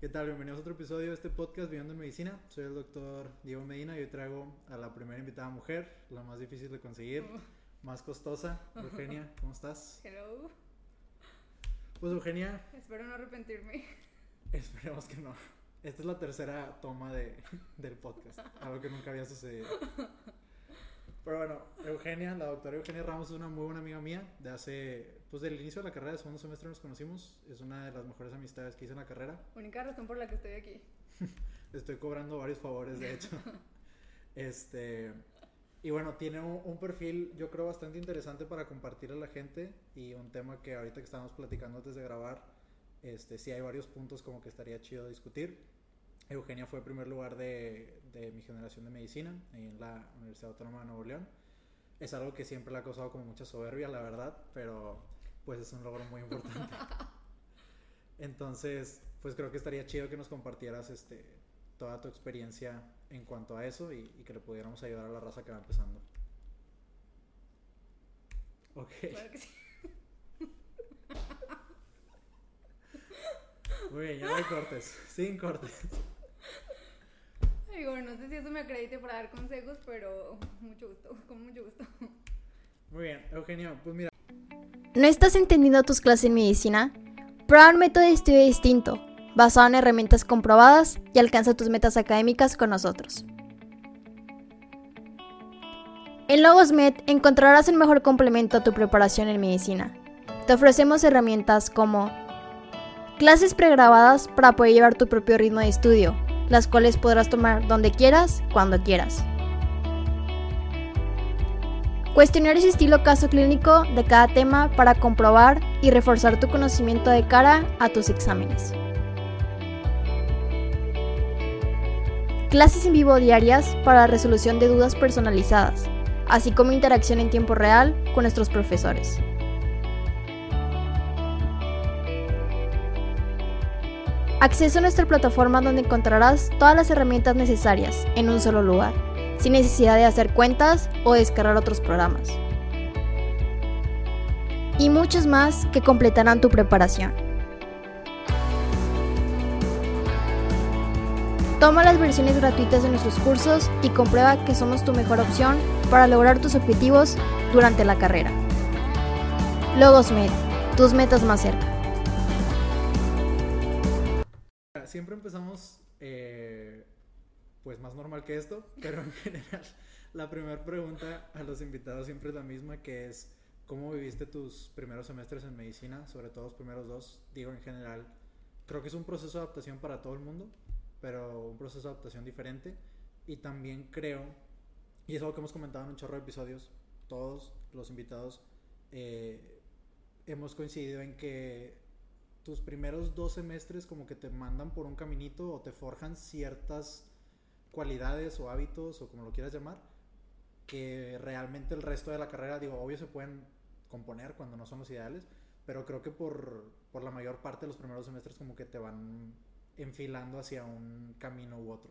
¿Qué tal? Bienvenidos a otro episodio de este podcast Viviendo en Medicina. Soy el doctor Diego Medina y hoy traigo a la primera invitada mujer, la más difícil de conseguir, más costosa. Eugenia, ¿cómo estás? Hello. Pues Eugenia, Espero no arrepentirme. esperemos que no. Esta es la tercera toma de, del podcast, algo que nunca había sucedido. Pero bueno, Eugenia, la doctora Eugenia Ramos es una muy buena amiga mía. De hace, pues del inicio de la carrera, de segundo semestre nos conocimos. Es una de las mejores amistades que hice en la carrera. Única razón por la que estoy aquí. Estoy cobrando varios favores, de hecho. Este. Y bueno, tiene un, un perfil, yo creo, bastante interesante para compartir a la gente. Y un tema que ahorita que estábamos platicando antes de grabar, este, sí hay varios puntos como que estaría chido discutir. Eugenia fue primer lugar de, de mi generación de medicina en la Universidad Autónoma de Nuevo León. Es algo que siempre le ha causado como mucha soberbia, la verdad, pero pues es un logro muy importante. Entonces, pues creo que estaría chido que nos compartieras este, toda tu experiencia en cuanto a eso y, y que le pudiéramos ayudar a la raza que va empezando. Ok, Claro que sí. muy bien, ya no hay cortes, sin cortes. Digo, no sé si eso me acredite para dar consejos, pero mucho gusto, con mucho gusto. Muy bien, Eugenia, pues mira, ¿No estás entendiendo tus clases en medicina? Prueba un método de estudio distinto, basado en herramientas comprobadas y alcanza tus metas académicas con nosotros. En Logosmed encontrarás el mejor complemento a tu preparación en medicina. Te ofrecemos herramientas como clases pregrabadas para poder llevar tu propio ritmo de estudio, las cuales podrás tomar donde quieras, cuando quieras. Cuestionarios estilo caso clínico de cada tema para comprobar y reforzar tu conocimiento de cara a tus exámenes. Clases en vivo diarias para resolución de dudas personalizadas, así como interacción en tiempo real con nuestros profesores. Acceso a nuestra plataforma donde encontrarás todas las herramientas necesarias en un solo lugar sin necesidad de hacer cuentas o descargar otros programas. Y muchos más que completarán tu preparación. Toma las versiones gratuitas de nuestros cursos y comprueba que somos tu mejor opción para lograr tus objetivos durante la carrera. Logosmed, tus metas más cerca. Siempre empezamos eh, pues más normal que esto, pero en general la primera pregunta a los invitados siempre es la misma, que es ¿cómo viviste tus primeros semestres en medicina? Sobre todo los primeros dos, digo en general, creo que es un proceso de adaptación para todo el mundo, pero un proceso de adaptación diferente y también creo, y es algo que hemos comentado en un chorro de episodios, todos los invitados eh, hemos coincidido en que tus primeros dos semestres como que te mandan por un caminito o te forjan ciertas cualidades o hábitos o como lo quieras llamar, que realmente el resto de la carrera, digo, obvio se pueden componer cuando no son los ideales, pero creo que por, por la mayor parte de los primeros semestres como que te van enfilando hacia un camino u otro.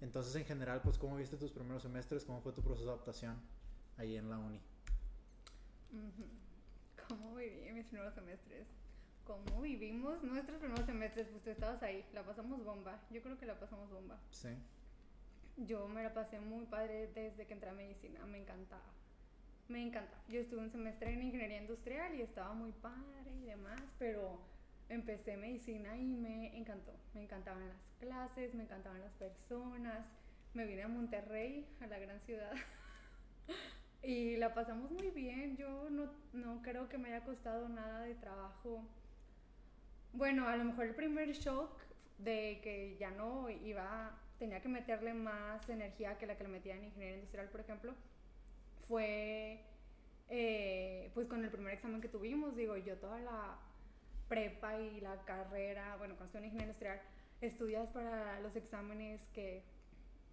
Entonces, en general, pues, ¿cómo viste tus primeros semestres? ¿Cómo fue tu proceso de adaptación ahí en la uni? ¿Cómo viví mis primeros semestres? ¿Cómo vivimos nuestros primeros semestres? Pues tú estabas ahí, la pasamos bomba. Yo creo que la pasamos bomba. Sí. Yo me la pasé muy padre desde que entré a medicina, me encantaba. Me encanta. Yo estuve un semestre en ingeniería industrial y estaba muy padre y demás, pero empecé medicina y me encantó. Me encantaban las clases, me encantaban las personas. Me vine a Monterrey, a la gran ciudad. y la pasamos muy bien. Yo no, no creo que me haya costado nada de trabajo. Bueno, a lo mejor el primer shock de que ya no iba, tenía que meterle más energía que la que le metía en ingeniería industrial, por ejemplo, fue eh, pues con el primer examen que tuvimos, digo, yo toda la prepa y la carrera, bueno, cuando estuve en ingeniería industrial, estudias para los exámenes que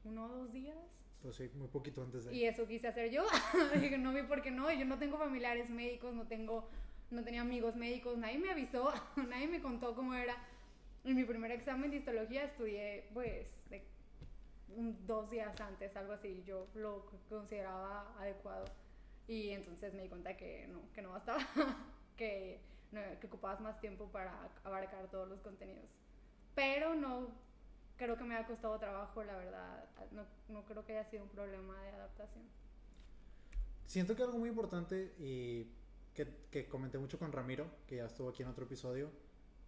uno o dos días. Pues sí, muy poquito antes de... Y eso quise hacer yo. No vi por qué no. Yo no tengo familiares médicos, no tengo, no tenía amigos médicos, nadie me avisó, nadie me contó cómo era. En mi primer examen de histología estudié, pues, dos días antes, algo así. Yo lo consideraba adecuado. Y entonces me di cuenta que no, que no bastaba, que, no, que ocupabas más tiempo para abarcar todos los contenidos. pero no creo que me haya costado trabajo, la verdad. No, no creo que haya sido un problema de adaptación. Siento que algo muy importante y que, comenté mucho con Ramiro, que ya estuvo aquí en otro episodio,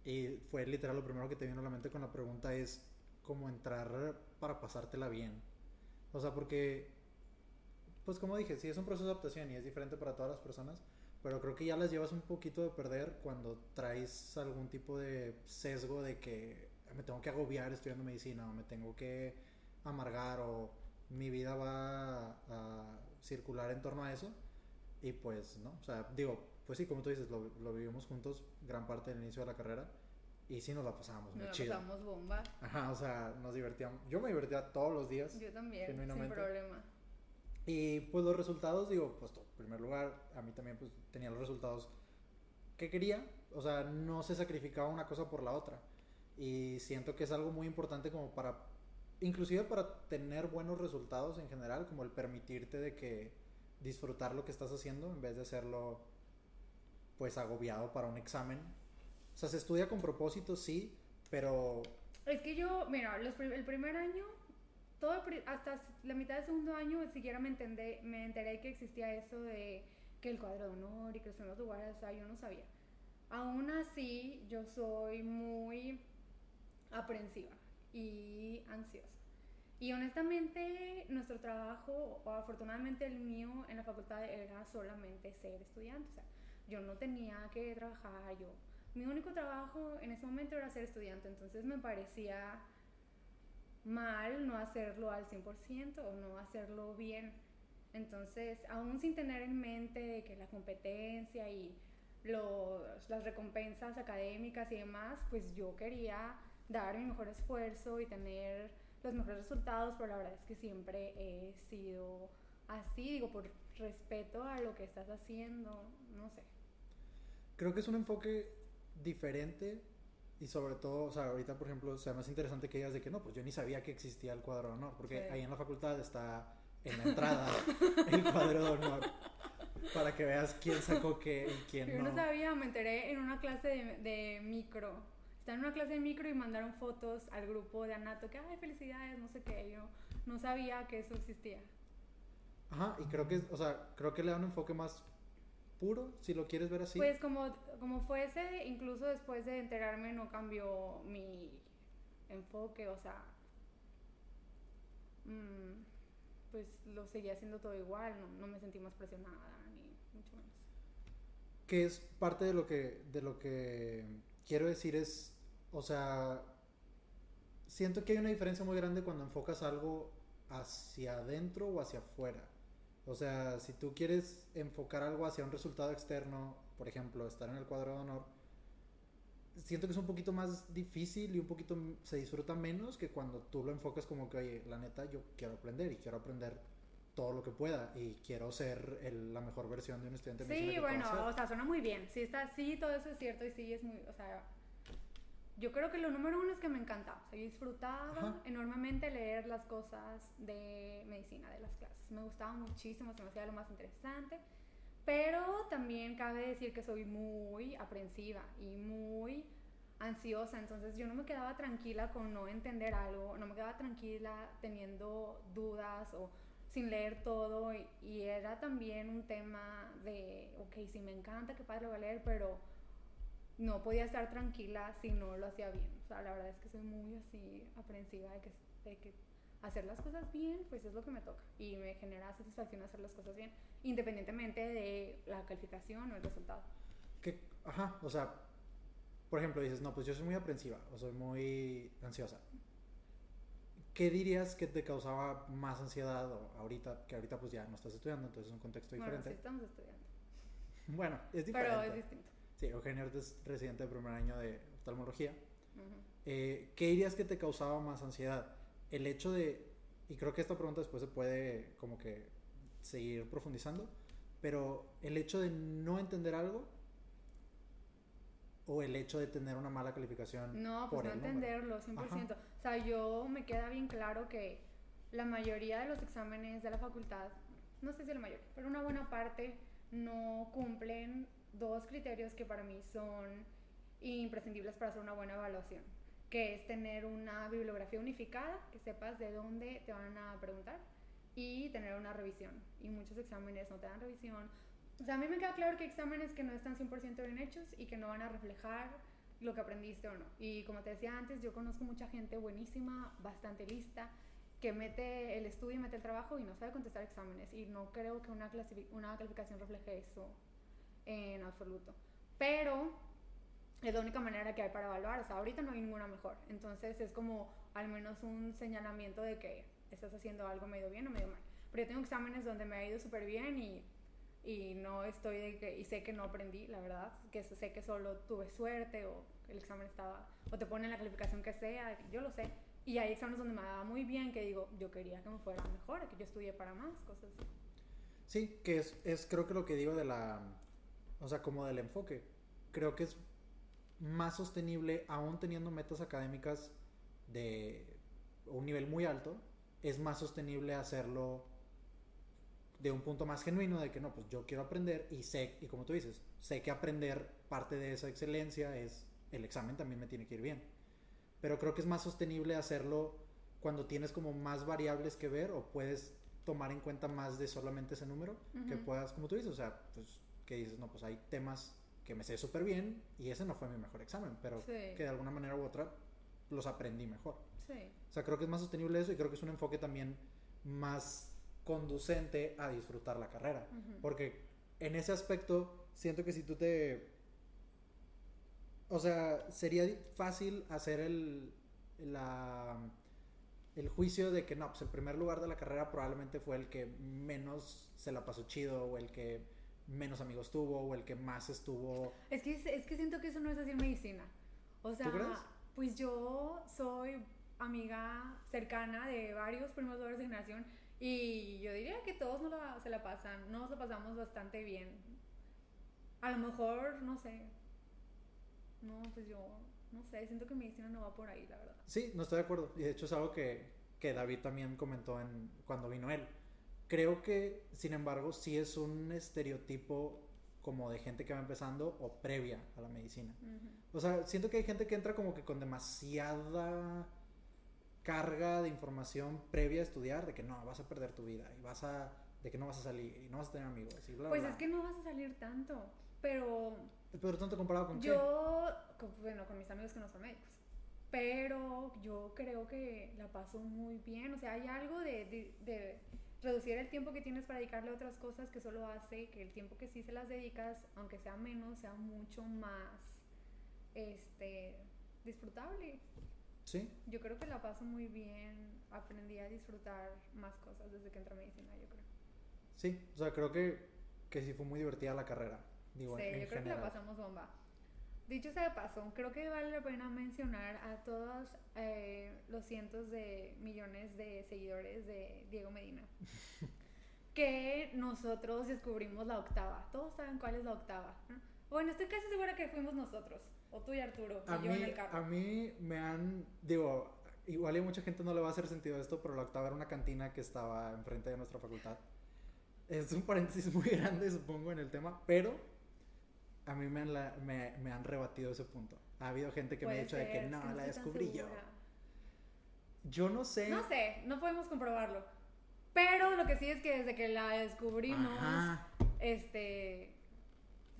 y fue literal lo primero que te vino a la mente con la pregunta es cómo entrar para pasártela bien. O sea, porque, pues como dije, sí es un proceso de adaptación y es diferente para todas las personas, pero creo que ya las llevas un poquito de perder cuando traes algún tipo de sesgo de que me tengo que agobiar estudiando medicina o me tengo que amargar o mi vida va a circular en torno a eso. Y pues, ¿no? O sea, digo, pues sí, como tú dices, lo, lo vivimos juntos gran parte del inicio de la carrera. Y sí nos la pasábamos muy Nos chido. pasamos bomba. Ajá, o sea, nos divertíamos. Yo me divertía todos los días. Yo también, sin problema. Y pues los resultados, digo, pues en primer lugar, a mí también pues tenía los resultados que quería. O sea, no se sacrificaba una cosa por la otra. Y siento que es algo muy importante como para, inclusive para tener buenos resultados en general, como el permitirte de que disfrutar lo que estás haciendo en vez de hacerlo pues agobiado para un examen. O sea, se estudia con propósito, sí, pero Es que yo, mira, los el primer año, todo hasta la mitad del segundo año, siquiera me, entendé, me enteré que existía eso de que el cuadro de honor y que los primeros lugares, o sea, yo no sabía. Aún así, yo soy muy aprensiva y ansiosa. Y honestamente, nuestro trabajo, o afortunadamente el mío en la facultad, era solamente ser estudiante. O sea, yo no tenía que trabajar, yo mi único trabajo en ese momento era ser estudiante, entonces me parecía mal no hacerlo al 100% o no hacerlo bien. Entonces, aún sin tener en mente que la competencia y los, las recompensas académicas y demás, pues yo quería dar mi mejor esfuerzo y tener los mejores resultados, pero la verdad es que siempre he sido así, digo, por respeto a lo que estás haciendo, no sé. creo que es un enfoque diferente y sobre todo, o sea, ahorita por ejemplo, o sea, más interesante que digas de que no, pues yo ni sabía que existía el cuadro de honor, porque Sí. ahí en la facultad está en la entrada el cuadro de honor para que veas quién sacó qué y quién Yo no. no sabía, me enteré en una clase de, de micro. Estaba en una clase de micro y mandaron fotos al grupo de Anato que, ay, felicidades, no sé qué. Yo no sabía que eso existía. Ajá, y creo que, o sea, creo que le da un enfoque más puro, si lo quieres ver así. Pues como, como fuese, incluso después de enterarme no cambió mi enfoque, o sea, mm, pues lo seguía haciendo todo igual, no, no me sentí más presionada, ni mucho menos. que es parte de lo que de lo que quiero decir es o sea siento que hay una diferencia muy grande cuando enfocas algo hacia adentro o hacia afuera. O sea si tú quieres enfocar algo hacia un resultado externo por ejemplo estar en el cuadro de honor siento que es un poquito más difícil y un poquito se disfruta menos que cuando tú lo enfocas como que oye la neta yo quiero aprender y quiero aprender todo lo que pueda y quiero ser el- la mejor versión de un estudiante Sí, que pueda bueno, ser. o sea, suena muy bien. Sí, está, sí, todo eso es cierto y sí es muy, o sea, yo creo que lo número uno es que me encantaba. O sea, yo disfrutaba Ajá. enormemente leer las cosas de medicina, de las clases. Me gustaba muchísimo, se me hacía lo más interesante. Pero también cabe decir que soy muy aprensiva y muy ansiosa, entonces yo no me quedaba tranquila con no entender algo, no me quedaba tranquila teniendo dudas o sin leer todo y, era también un tema de, ok, sí me encanta, qué padre lo voy a leer, pero no podía estar tranquila si no lo hacía bien. O sea, la verdad es que soy muy así aprensiva de que, de que hacer las cosas bien, pues es lo que me toca y me genera satisfacción hacer las cosas bien, independientemente de la calificación o el resultado. que, ajá, o sea, por ejemplo, dices, no, pues yo soy muy aprensiva o soy muy ansiosa. ¿Qué dirías que te causaba más ansiedad ahorita, que ahorita pues ya no estás estudiando, entonces es un contexto Bueno, sí diferente? estamos estudiando, Bueno, es diferente. pero es distinto. Sí, Eugenio es residente de primer año de oftalmología. Eh, ¿Qué dirías que te causaba más ansiedad? El hecho de, y creo que esta pregunta después se puede como que seguir profundizando, pero el hecho de no entender algo o el hecho de tener una mala calificación No, por pues no el número? entenderlo, 100%. O sea, yo me queda bien claro que la mayoría de los exámenes de la facultad, no sé si la mayoría, pero una buena parte no cumplen dos criterios que para mí son imprescindibles para hacer una buena evaluación, que es tener una bibliografía unificada, que sepas de dónde te van a preguntar y tener una revisión. Y muchos exámenes no te dan revisión. O sea, a mí me queda claro que hay exámenes que no están 100% bien hechos y que no van a reflejar lo que aprendiste o no. Y como te decía antes, yo conozco mucha gente buenísima, bastante lista, que mete el estudio y mete el trabajo y no sabe contestar exámenes. Y no creo que una, una calificación refleje eso en absoluto. Pero es la única manera que hay para evaluar. O sea, ahorita no hay ninguna mejor. Entonces es como al menos un señalamiento de que estás haciendo algo medio bien o medio mal. Pero yo tengo exámenes donde me ha ido súper bien y, y no estoy de que, y sé que no aprendí, la verdad, que sé que solo tuve suerte o el examen estaba, o te ponen la calificación que sea, yo lo sé. Y hay exámenes donde me daba muy bien, que digo, yo quería que me fuera mejor, que yo estudié para más, cosas así. Sí, que es, es creo que lo que digo de la, o sea, como del enfoque. Creo que es más sostenible, aún teniendo metas académicas de un nivel muy alto, es más sostenible hacerlo de un punto más genuino de que no, pues yo quiero aprender y sé, y como tú dices, sé que aprender parte de esa excelencia es el examen también me tiene que ir bien. Pero creo que es más sostenible hacerlo cuando tienes como más variables que ver o puedes tomar en cuenta más de solamente ese número, que puedas, como tú dices, o sea, pues que dices, no, pues hay temas que me sé súper bien y ese no fue mi mejor examen, pero que de alguna manera u otra los aprendí mejor. Sí. O sea, creo que es más sostenible eso y creo que es un enfoque también más conducente a disfrutar la carrera. Porque en ese aspecto siento que si tú te... O sea, sería fácil hacer el, la, el juicio de que no, pues el primer lugar de la carrera probablemente fue el que menos se la pasó chido o el que menos amigos tuvo o el que más estuvo... Es que, es que siento que eso no es así en medicina. O sea, pues yo soy amiga cercana de varios primeros lugares de generación y yo diría que todos no se la pasan, nos la pasamos bastante bien. A lo mejor, no sé. No, pues yo, no sé, siento que medicina no va por ahí, la verdad. Sí, no estoy de acuerdo. Y de hecho es algo que, que David también comentó en, cuando vino él. Creo que, sin embargo, sí es un estereotipo como de gente que va empezando o previa a la medicina. O sea, siento que hay gente que entra como que con demasiada carga de información previa a estudiar de que no, vas a perder tu vida y vas a de que no vas a salir y no vas a tener amigos y bla, Pues es que no vas a salir tanto, pero pero tanto comparado con Yo, bueno, con mis amigos que no son médicos. Pero yo creo que la paso muy bien, o sea, hay algo de reducir el tiempo que tienes para dedicarle a otras cosas que solo hace que el tiempo que sí se las dedicas, aunque sea menos, sea mucho más este disfrutable. Sí. Yo creo que la paso muy bien, aprendí a disfrutar más cosas desde que entré a medicina, yo creo. Sí, o sea, creo que, que sí fue muy divertida la carrera. Digo, sí, yo creo que la pasamos bomba. Dicho sea de paso, creo que vale la pena mencionar a todos eh, los cientos de millones de seguidores de Diego Medina. que nosotros descubrimos la octava. Todos saben cuál es la octava. Bueno, estoy casi segura que fuimos nosotros. O tú y Arturo. A, y mí, yo en el carro. a mí me han. Digo, igual a mucha gente no le va a hacer sentido esto, pero la octava era una cantina que estaba enfrente de nuestra facultad. Es un paréntesis muy grande, supongo, en el tema, pero a mí me han, me, me han rebatido ese punto. Ha habido gente que me ha dicho de que no, la descubrí yo. Yo no sé. No sé, no podemos comprobarlo. Pero lo que sí es que desde que la descubrimos, este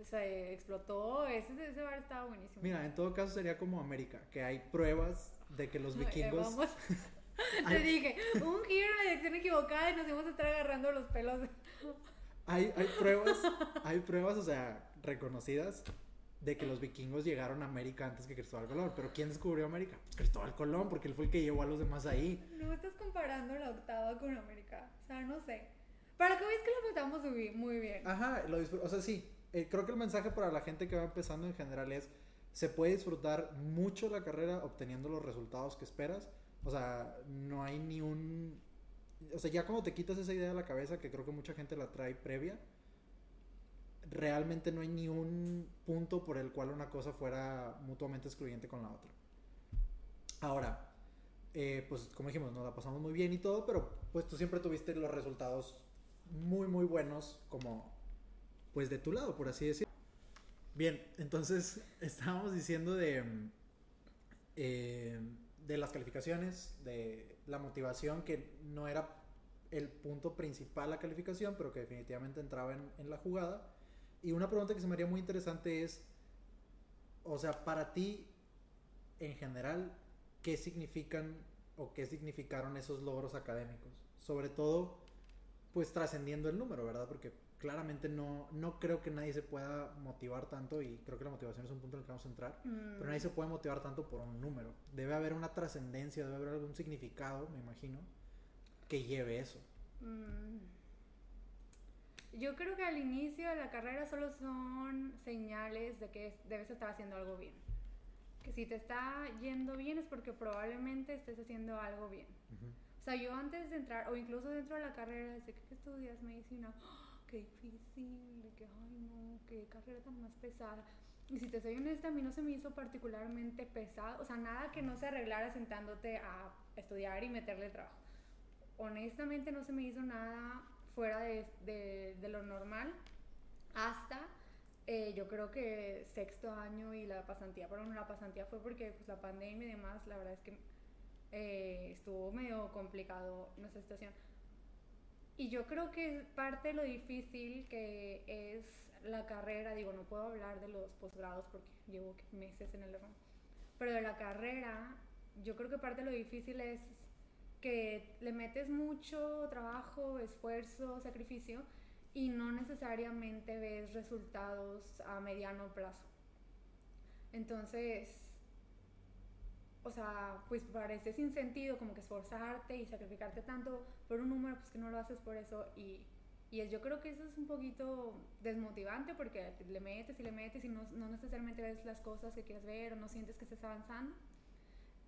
se explotó. Ese, ese bar estaba buenísimo. Mira, en todo caso sería como América, que hay pruebas de que los vikingos. Te dije, un giro en la dirección equivocada y nos íbamos a estar agarrando los pelos. hay, hay pruebas, hay pruebas, o sea, reconocidas de que los vikingos llegaron a América antes que Cristóbal Colón. Pero ¿quién descubrió América? Pues Cristóbal Colón, porque él fue el que llevó a los demás ahí. No estás comparando la octava con América. O sea, no sé. Para que veas que lo pasamos muy bien. Ajá, lo o sea, sí. Eh, creo que el mensaje para la gente que va empezando en general es, se puede disfrutar mucho la carrera obteniendo los resultados que esperas. O sea, no hay ni un... O sea, ya cuando te quitas esa idea de la cabeza, que creo que mucha gente la trae previa, realmente no hay ni un punto por el cual una cosa fuera mutuamente excluyente con la otra. Ahora, eh, pues como dijimos, nos la pasamos muy bien y todo, pero pues tú siempre tuviste los resultados muy, muy buenos como pues de tu lado, por así decirlo. Bien, entonces estábamos diciendo de, eh, de las calificaciones, de la motivación, que no era el punto principal la calificación, pero que definitivamente entraba en, en la jugada. Y una pregunta que se me haría muy interesante es, o sea, para ti, en general, ¿qué significan o qué significaron esos logros académicos? Sobre todo, pues trascendiendo el número, ¿verdad? Porque claramente no, no creo que nadie se pueda motivar tanto, y creo que la motivación es un punto en el que vamos a entrar, Mm, pero nadie se puede motivar tanto por un número. Debe haber una trascendencia, debe haber algún significado, me imagino, que lleve eso. mm. Yo creo que al inicio de la carrera solo son señales de que es- debes estar haciendo algo bien. Que si te está yendo bien es porque probablemente estés haciendo algo bien. O sea, yo antes de entrar, o incluso dentro de la carrera, desde que ¿qué estudias medicina, ¡Ah! Qué difícil, que, ay no, qué carrera tan más pesada. Y si te soy honesta, a mí no se me hizo particularmente pesado, o sea, nada que no se arreglara sentándote a estudiar y meterle trabajo. Honestamente no se me hizo nada fuera de, de- de lo normal hasta eh, yo creo que sexto año y la pasantía, pero no la pasantía fue porque pues, la pandemia y demás, la verdad es que eh, estuvo medio complicado nuestra situación. Y yo creo que parte de lo difícil que es la carrera, digo, no puedo hablar de los posgrados porque llevo meses en el ramo, pero de la carrera, yo creo que parte de lo difícil es que le metes mucho trabajo, esfuerzo, sacrificio y no necesariamente ves resultados a mediano plazo. Entonces, o sea, pues parece sin sentido como que esforzarte y sacrificarte tanto por un número, pues que no lo haces por eso y, y yo creo que eso es un poquito desmotivante porque le metes y le metes y no, no necesariamente ves las cosas que quieres ver o no sientes que estés avanzando.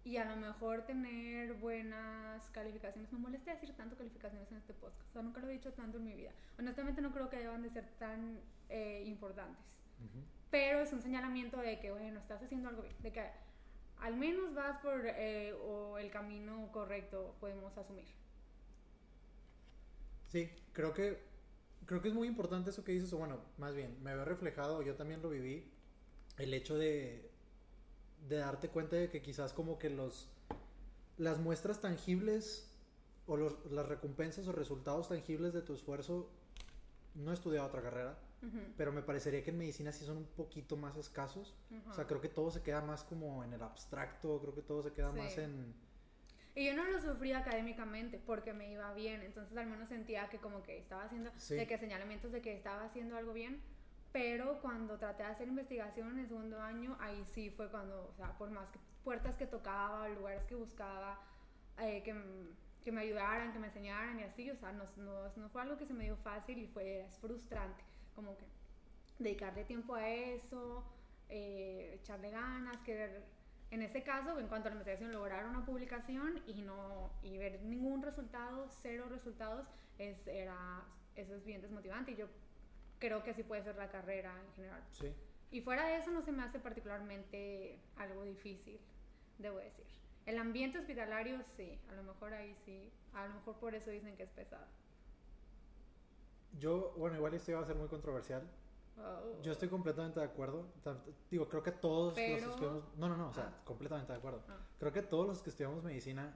Y a lo mejor tener buenas calificaciones, me molesta decir tanto calificaciones en este podcast, o sea, nunca lo he dicho tanto en mi vida. Honestamente no creo que deban de ser tan eh, importantes pero es un señalamiento de que, bueno, estás haciendo algo bien, de que al menos vas por eh, el camino correcto, podemos asumir. Sí, creo que creo que es muy importante eso que dices, o bueno, más bien, me veo reflejado, yo también lo viví, el hecho de, de darte cuenta de que quizás como que los las muestras tangibles o las recompensas o resultados tangibles de tu esfuerzo, no he otra carrera, Pero me parecería que en medicina sí son un poquito más escasos. O sea, creo que todo se queda más como en el abstracto, creo que todo se queda Sí. más en... Y yo no lo sufrí académicamente porque me iba bien, entonces al menos sentía que como que estaba haciendo, Sí. de que señalamientos de que estaba haciendo algo bien, pero cuando traté de hacer investigación en el segundo año, ahí sí fue cuando, o sea, por más que puertas que tocaba, lugares que buscaba, eh, que, que me ayudaran, que me enseñaran y así, o sea, no, no, no fue algo que se me dio fácil y fue, es frustrante, como que dedicarle tiempo a eso, eh, echarle ganas, querer, en ese caso, en cuanto a la investigación, lograr una publicación y no y ver ningún resultado, cero resultados, es, era, eso es bien desmotivante y yo creo que así puede ser la carrera en general. Sí. Y fuera de eso no se me hace particularmente algo difícil, debo decir. El ambiente hospitalario sí, a lo mejor ahí sí, a lo mejor por eso dicen que es pesado. Yo, bueno, igual esto va a ser muy controversial. Oh. Yo estoy completamente de acuerdo. Digo, creo que todos Pero- los que estudiamos... No, no, no, o sea, Ah. completamente de acuerdo. Ah. Creo que todos los que estudiamos medicina,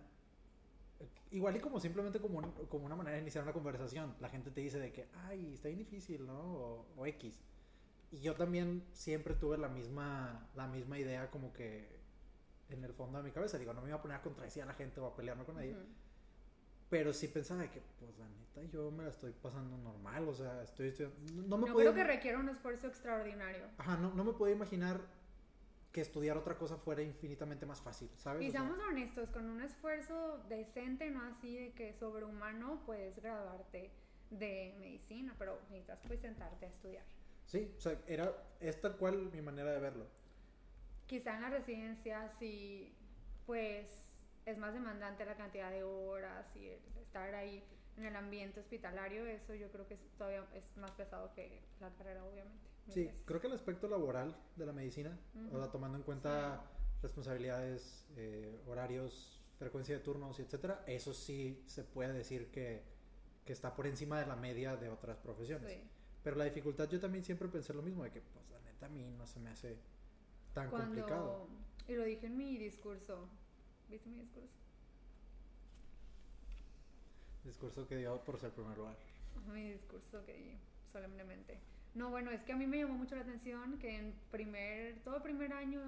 igual y como simplemente como, un- como una manera de iniciar una conversación, la gente te dice de que, ay, está bien difícil, ¿no? O, o X. Y yo también siempre tuve la misma, la misma idea como que en el fondo de mi cabeza. Digo, no me iba a poner a contradecir a la gente o a pelearme con nadie. Ujú. Pero sí pensaba de que, pues la neta, yo me la estoy pasando normal. O sea, estoy estudiando... No me Yo podía- creo que requiere un esfuerzo extraordinario. Ajá, no, no me podía imaginar que estudiar otra cosa fuera infinitamente más fácil, ¿sabes? Y O sea, seamos honestos, con un esfuerzo decente, no así de que sobrehumano, puedes graduarte de medicina, pero necesitas pues sentarte a estudiar. sí, o sea, era, es tal cual mi manera de verlo. Quizá en la residencia sí, pues es más demandante la cantidad de horas y el estar ahí en el ambiente hospitalario, eso yo creo que es todavía es más pesado que la carrera, obviamente. Sí, veces. creo que el aspecto laboral de la medicina, o sea, Ujú. tomando en cuenta responsabilidades, eh, horarios, frecuencia de turnos etcétera, eso sí se puede decir que, que está por encima de la media de otras profesiones. Sí. Pero la dificultad yo también siempre pensé lo mismo, de que pues la neta a mí no se me hace tan complicado. Y lo dije en mi discurso. ¿Viste mi discurso? Discurso que dio por ser primer lugar. Mi discurso que di solemnemente. No, bueno, es que a mí me llamó mucho la atención que en primer, todo primer año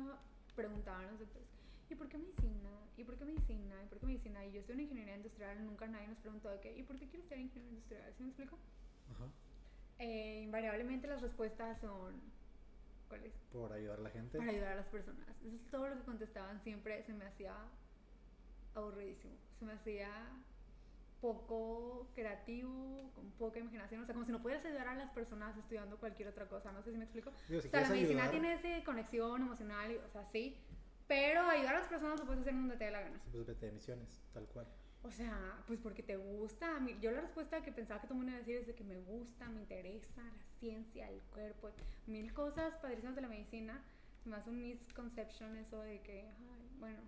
preguntaban los doctores, ¿y por qué medicina? ¿Y por qué medicina? ¿Y por qué medicina? Y yo estoy en ingeniería industrial, nunca nadie nos preguntó de qué, ¿y por qué quieres estudiar ingeniería industrial? ¿Sí me explico? Ajá. Eh, invariablemente las respuestas son, ¿cuáles? Por ayudar a la gente. Para ayudar a las personas. Eso es todo lo que contestaban siempre, se me hacía aburridísimo, se me hacía poco creativo, con poca imaginación, o sea, como si no pudieras ayudar a las personas estudiando cualquier otra cosa, no sé si me explico. Digo, si o sea, la medicina ayudar, tiene esa conexión emocional, y- o sea, sí, pero ayudar a las personas lo puedes hacer en donde te dé la gana. Pues vete de misiones, tal cual. O sea, pues porque te gusta. A mí- Yo la respuesta que pensaba que todo el mundo iba a decir es de que me gusta, me interesa la ciencia, el cuerpo, mil cosas padrísimas de la medicina. Me hace un misconception eso de que, ay, bueno,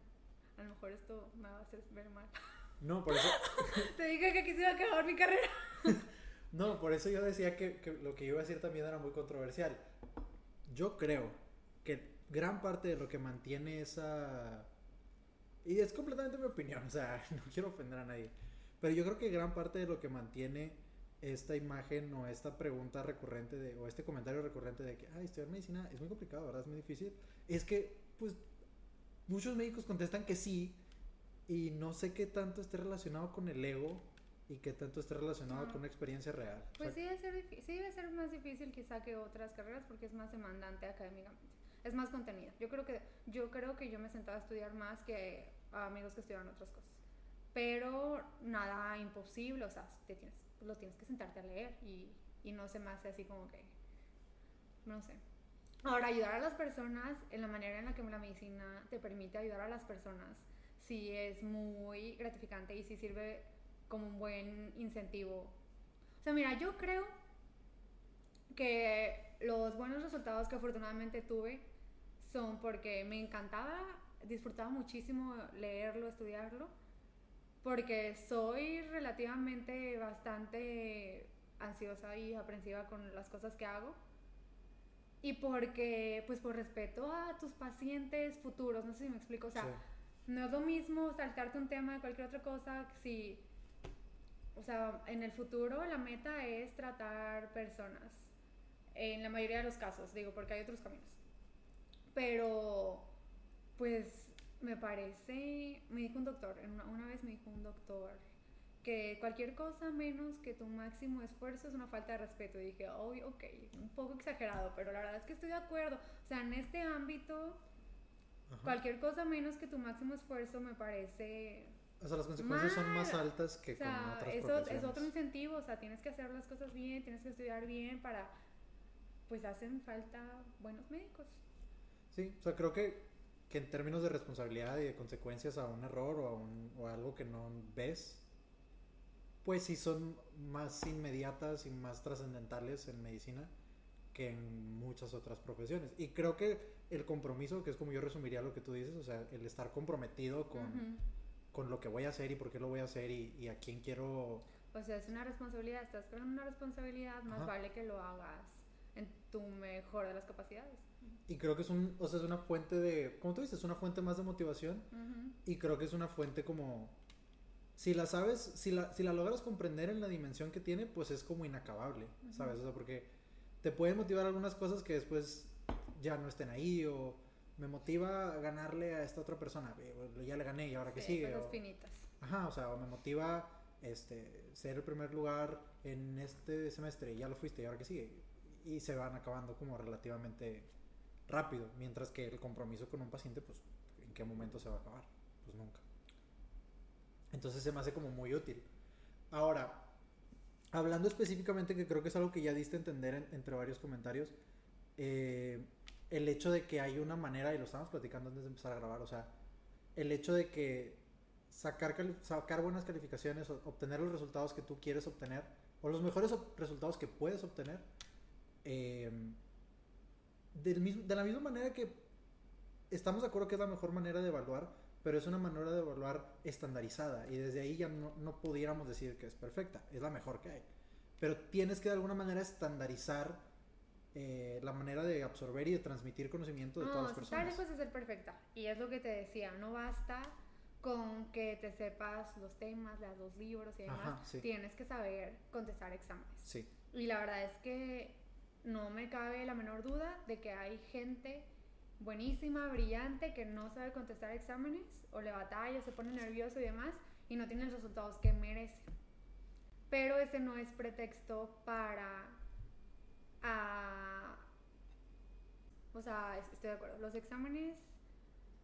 a lo mejor esto me va a hacer ver mal. No, por eso, Te dije que aquí se iba a acabar mi carrera. no, por eso yo decía que, que lo que iba a decir también era muy controversial. Yo creo que gran parte de lo que mantiene esa... Y es completamente mi opinión, o sea, no quiero ofender a nadie. Pero yo creo que gran parte de lo que mantiene esta imagen o esta pregunta recurrente de, o este comentario recurrente de que, ay, estudiar medicina es muy complicado, ¿verdad? Es muy difícil. Es que, pues, muchos médicos contestan que sí y no sé qué tanto esté relacionado con el ego y qué tanto esté relacionado Ah. con una experiencia real. O Pues sea, sí debe, ser, sí debe ser más difícil quizá que otras carreras porque es más demandante académicamente. Es más contenido. Yo creo que yo creo que yo me sentaba a estudiar más que a amigos que estudiaban otras cosas. Pero nada imposible, o sea, te tienes, lo tienes que sentarte a leer y, y no se me hace así como que, no sé. Ahora, ayudar a las personas en la manera en la que la medicina te permite ayudar a las personas, sí es muy gratificante y sí sirve como un buen incentivo. O sea, mira, yo creo que los buenos resultados que afortunadamente tuve son porque me encantaba, disfrutaba muchísimo leerlo, estudiarlo, porque soy relativamente bastante ansiosa y aprensiva con las cosas que hago. Y porque, pues por respeto a tus pacientes futuros, no sé si me explico, o sea, sí. no es lo mismo saltarte un tema de cualquier otra cosa si, o sea, en el futuro la meta es tratar personas, en la mayoría de los casos, digo, porque hay otros caminos. Pero, pues, me parece, me dijo un doctor, una, una vez me dijo un doctor, que cualquier cosa menos que tu máximo esfuerzo es una falta de respeto. Y dije, oh, ok, un poco exagerado, pero la verdad es que estoy de acuerdo. O sea, en este ámbito, Ajá. cualquier cosa menos que tu máximo esfuerzo me parece O sea, las consecuencias son más altas que o con otras eso profesiones. es otro incentivo, o sea, tienes que hacer las cosas bien, tienes que estudiar bien para, pues hacen falta buenos médicos. Sí, o sea, creo que, que en términos de responsabilidad y de consecuencias a un error o a, un, o a algo que no ves, pues sí son más inmediatas y más trascendentales en medicina que en muchas otras profesiones. Y creo que el compromiso, que es como yo resumiría lo que tú dices, o sea, el estar comprometido con, con lo que voy a hacer y por qué lo voy a hacer y, y a quién quiero... O sea, es una responsabilidad, estás con una responsabilidad, más Ajá. vale que lo hagas en tu mejor de las capacidades. Y creo que es, un, o sea, es una fuente de, como tú dices, es una fuente más de motivación. Y creo que es una fuente como... Si la sabes, si la, si la logras comprender en la dimensión que tiene, pues es como inacabable, ¿sabes? O sea, porque te pueden motivar algunas cosas que después ya no estén ahí o me motiva a ganarle a esta otra persona, ya le gané y ahora Sí, sigue. cosas o- finitas. Ajá, o sea, o me motiva este, ser el primer lugar en este semestre y ya lo fuiste y ahora qué sigue. Y se van acabando como relativamente rápido, mientras que el compromiso con un paciente, pues, ¿en qué momento se va a acabar? Pues nunca. Entonces se me hace como muy útil. Ahora, hablando específicamente, que creo que es algo que ya diste a entender en- entre varios comentarios, eh, el hecho de que hay una manera, y lo estábamos platicando antes de empezar a grabar, o sea, el hecho de que sacar, sacar buenas calificaciones, obtener los resultados que tú quieres obtener, o los mejores resultados que puedes obtener, eh, del mismo- de la misma manera que estamos de acuerdo que es la mejor manera de evaluar, pero es una manera de evaluar estandarizada y desde ahí ya no, no pudiéramos decir que es perfecta, es la mejor que hay. Pero tienes que de alguna manera estandarizar eh, la manera de absorber y de transmitir conocimiento de todas las No, está personas. lejos de ser perfecta. Y es lo que te decía, no basta con que te sepas los temas, leas los libros y demás. Ajá, sí. Tienes que saber contestar exámenes. Sí, Y la verdad es que no me cabe la menor duda de que hay gente buenísima, brillante, que no sabe contestar exámenes o le batalla, se pone nervioso y demás y no tiene los resultados que merece. Pero ese no es pretexto para... ah, o sea, es- estoy de acuerdo. Los exámenes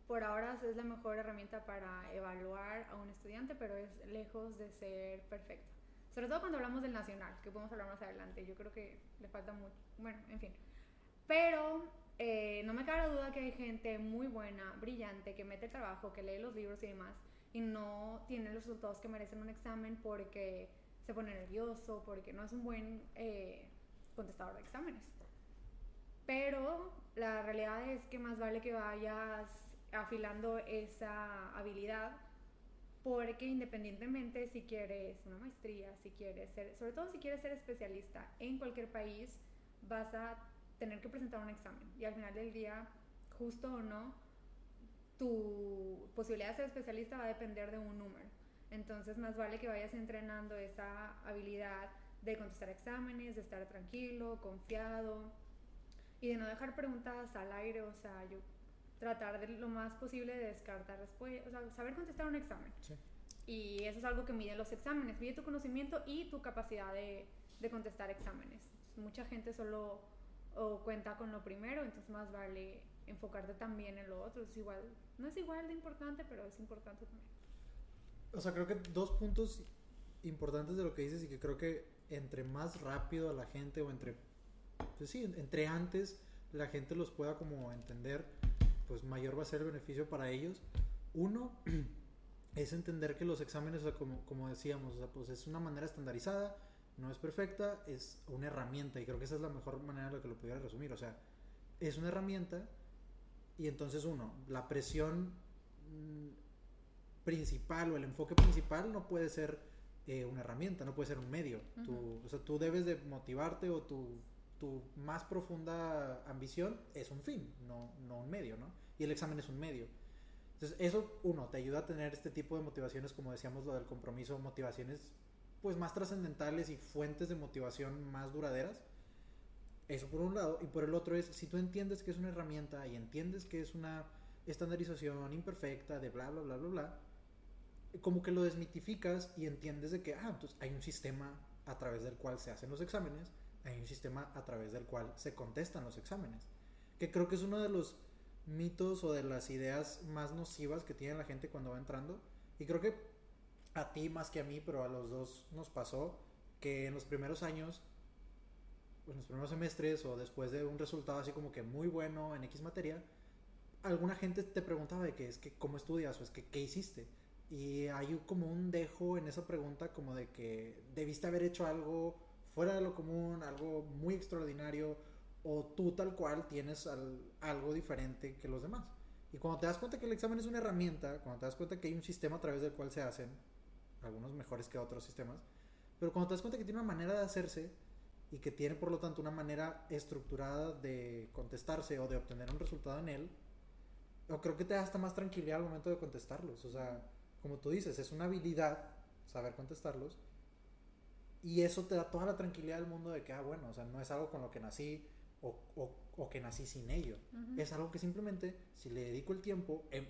por ahora es la mejor herramienta para evaluar a un estudiante, pero es lejos de ser perfecta. Sobre todo cuando hablamos del nacional, que podemos hablar más adelante. Yo creo que le falta mucho. Bueno, en fin. Pero eh, no me cabe duda que hay gente muy buena, brillante, que mete el trabajo, que lee los libros y demás, y no tiene los resultados que merecen un examen porque se pone nervioso, porque no es un buen eh, contestador de exámenes. Pero la realidad es que más vale que vayas afilando esa habilidad porque independientemente si quieres una maestría, si quieres ser, sobre todo si quieres ser especialista en cualquier país, vas a tener que presentar un examen y al final del día, justo o no, tu posibilidad de ser especialista va a depender de un número. Entonces más vale que vayas entrenando esa habilidad de contestar exámenes, de estar tranquilo, confiado y de no dejar preguntas al aire, o sea, yo tratar de lo más posible de descartar respuestas, o sea, saber contestar un examen. sí. Y eso es algo que mide los exámenes, mide tu conocimiento y tu capacidad de, de contestar exámenes. Mucha gente solo o cuenta con lo primero, entonces más vale enfocarte también en lo otro. Es igual, no es igual de importante, pero es importante también. O sea, creo que dos puntos importantes de lo que dices y que creo que entre más rápido a la gente o entre, pues sí, entre antes la gente los pueda como entender, pues mayor va a ser el beneficio para ellos. Uno es entender que los exámenes, o como, como decíamos, o sea, pues es una manera estandarizada, no es perfecta, es una herramienta y creo que esa es la mejor manera en la que lo pudiera resumir. O sea, es una herramienta y entonces uno, la presión mm, principal o el enfoque principal no puede ser eh, una herramienta, no puede ser un medio. Tú- o sea, tú debes de motivarte o tu, tu más profunda ambición es un fin, no, no un medio, ¿no? Y el examen es un medio. Entonces, eso, uno, te ayuda a tener este tipo de motivaciones, como decíamos, lo del compromiso, motivaciones pues más trascendentales y fuentes de motivación más duraderas. Eso por un lado. Y por el otro es, si tú entiendes que es una herramienta y entiendes que es una estandarización imperfecta de bla, bla, bla, bla, bla, como que lo desmitificas y entiendes de que, ah, entonces hay un sistema a través del cual se hacen los exámenes, hay un sistema a través del cual se contestan los exámenes. Que creo que es uno de los mitos o de las ideas más nocivas que tiene la gente cuando va entrando. Y creo que a ti más que a mí, pero a los dos nos pasó que en los primeros años, en los primeros semestres o después de un resultado así como que muy bueno en X materia, alguna gente te preguntaba de que es que cómo estudias o es que qué hiciste. Y hay como un dejo en esa pregunta como de que debiste haber hecho algo fuera de lo común, algo muy extraordinario, o tú tal cual tienes al- algo diferente que los demás. Y cuando te das cuenta que el examen es una herramienta, cuando te das cuenta que hay un sistema a través del cual se hacen, algunos mejores que otros sistemas, pero cuando te das cuenta que tiene una manera de hacerse y que tiene por lo tanto una manera estructurada de contestarse o de obtener un resultado en él, yo creo que te da hasta más tranquilidad al momento de contestarlos. O sea, como tú dices, es una habilidad saber contestarlos. Y eso te da toda la tranquilidad del mundo de que, ah, bueno, o sea, no es algo con lo que nací o, o- o que nací sin ello. Ujú. Es algo que simplemente, si le dedico el tiempo, em,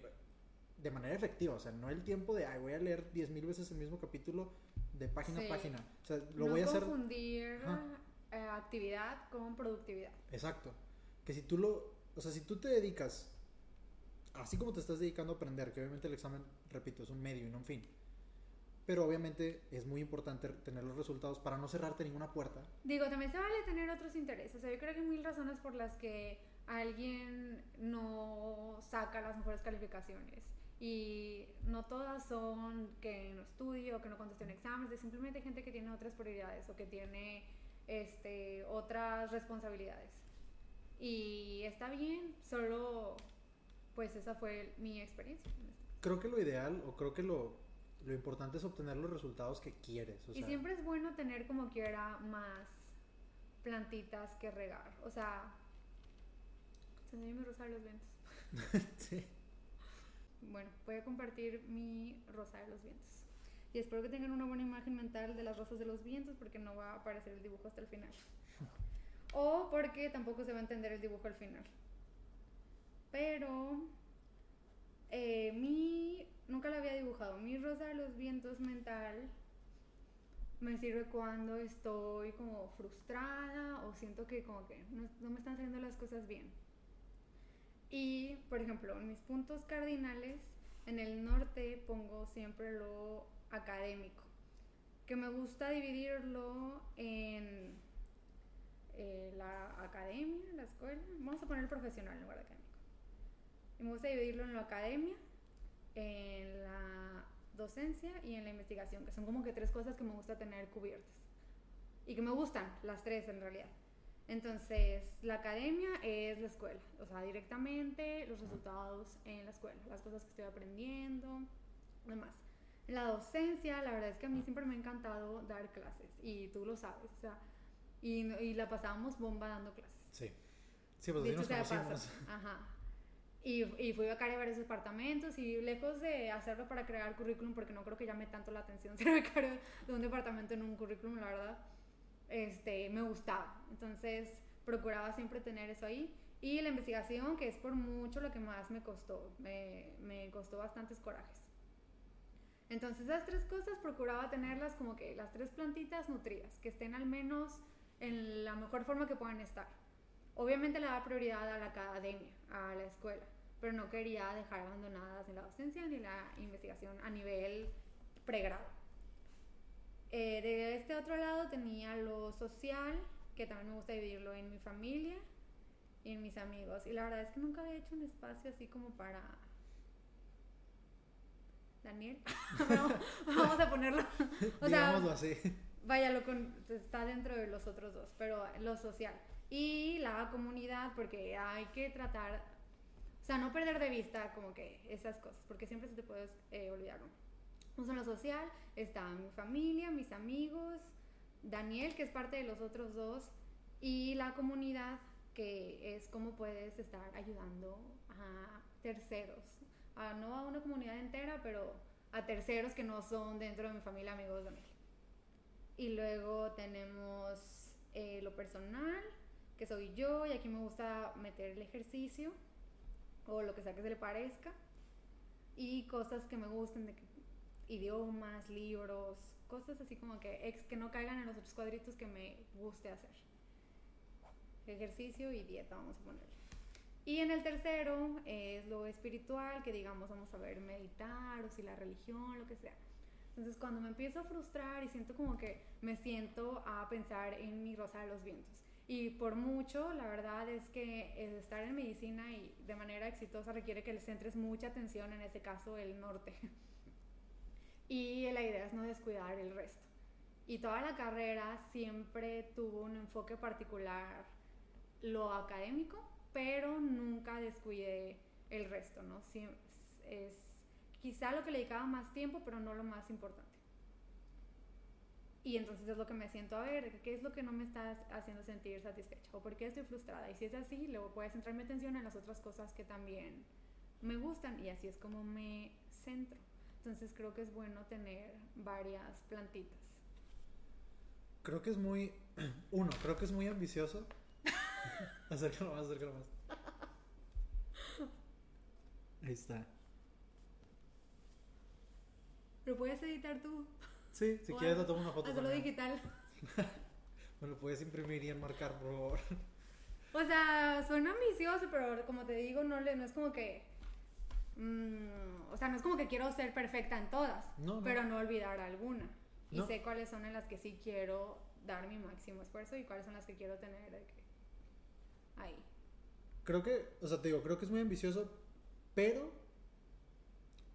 de manera efectiva, o sea, no el tiempo de, ay, voy a leer 10.000 veces el mismo capítulo de página Sí. a página. O sea, lo no voy a hacer... confundir Ajá. eh, actividad con productividad. Exacto. Que si tú lo, o sea, si tú te dedicas, así como te estás dedicando a aprender, que obviamente el examen, repito, es un medio y no un fin, pero obviamente es muy importante tener los resultados para no cerrarte ninguna puerta. Digo, también se vale tener otros intereses. O sea, yo creo que hay mil razones por las que alguien no saca las mejores calificaciones. Y no todas son que no estudie o que no conteste un examen. Es simplemente gente que tiene otras prioridades o que tiene este, otras responsabilidades. Y está bien, solo pues esa fue mi experiencia. Creo que lo ideal, o creo que lo, lo importante es obtener los resultados que quieres. O y sea, siempre es bueno tener como quiera más plantitas que regar. O sea, se me mi rosa de los vientos. sí. Bueno, voy a compartir mi rosa de los vientos. Y espero que tengan una buena imagen mental de las rosas de los vientos porque no va a aparecer el dibujo hasta el final. O porque tampoco se va a entender el dibujo al final. Pero eh, mi, nunca la había dibujado. Mi rosa de los vientos mental me sirve cuando estoy como frustrada o siento que como que no, no me están haciendo las cosas bien. Y, por ejemplo, en mis puntos cardinales, en el norte pongo siempre lo académico, que me gusta dividirlo en eh, la academia, la escuela, vamos a poner el profesional en lugar de académico. Y me gusta dividirlo en la academia, en la docencia y en la investigación, que son como que tres cosas que me gusta tener cubiertas. Y que me gustan, las tres en realidad. Entonces, la academia es la escuela, o sea, directamente los resultados en la escuela, las cosas que estoy aprendiendo, demás. La docencia, la verdad es que a mí siempre me ha encantado dar clases y tú lo sabes, o sea, y, y la pasábamos bomba dando clases. Sí. Sí, pues nos conocimos. Ajá. Y, y fui becaria de varios departamentos y lejos de hacerlo para crear currículum, porque no creo que llame tanto la atención ser becario de un departamento en un currículum, la verdad, este, me gustaba. Entonces procuraba siempre tener eso ahí. Y la investigación, que es por mucho lo que más me costó, me, me costó bastantes corajes. Entonces esas tres cosas procuraba tenerlas como que las tres plantitas nutridas, que estén al menos en la mejor forma que puedan estar. Obviamente le daba prioridad a la academia, a la escuela, pero no quería dejar abandonadas ni la docencia ni la investigación a nivel pregrado. Eh, de este otro lado tenía lo social, que también me gusta dividirlo en mi familia y en mis amigos. Y la verdad es que nunca había hecho un espacio así como para... Daniel, vamos a ponerlo. O sea, así. Vaya, lo con, está dentro de los otros dos, pero lo social. Y la comunidad, porque hay que tratar, o sea, no perder de vista como que esas cosas, porque siempre se te puede eh, olvidar en lo social está mi familia, mis amigos, Daniel, que es parte de los otros dos, y la comunidad, que es cómo puedes estar ayudando a terceros, a, no a una comunidad entera, pero a terceros que no son dentro de mi familia, amigos de Daniel. Y luego tenemos eh, lo personal, que soy yo, y aquí me gusta meter el ejercicio, o lo que sea que se le parezca, y cosas que me gusten de que idiomas, libros, cosas así como que ex que no caigan en los otros cuadritos que me guste hacer. Ejercicio y dieta, vamos a ponerle. Y en el tercero es lo espiritual, que digamos vamos a ver meditar o si la religión, lo que sea. Entonces cuando me empiezo a frustrar y siento como que me siento a pensar en mi rosa de los vientos. Y por mucho, la verdad es que estar en medicina y de manera exitosa requiere que le centres mucha atención, en ese caso el norte. y la idea es no descuidar el resto. Y toda la carrera siempre tuvo un enfoque particular, lo académico, pero nunca descuidé el resto, ¿no? es quizá lo que le dedicaba más tiempo, pero no lo más importante. Y entonces es lo que me siento a ver, qué es lo que no me está haciendo sentir satisfecha o por qué estoy frustrada. Y si es así, luego puedes centrar mi atención en las otras cosas que también me gustan y así es como me centro. Entonces creo que es bueno tener varias plantitas. Creo que es muy, uno, creo que es muy ambicioso. acércalo más, acércalo más. Ahí está. ¿Lo puedes editar tú? Sí, si quieres, te tomo una foto. Hazlo digital. Me lo puedes imprimir y enmarcar, por favor. O sea, suena ambicioso, pero como te digo, no, le, no es como que Mm, o sea, no es como que quiero ser perfecta en todas, pero no olvidar alguna. Y sé cuáles son en las que sí quiero dar mi máximo esfuerzo y cuáles son las que quiero tener ahí. Creo que, o sea, te digo, creo que es muy ambicioso, pero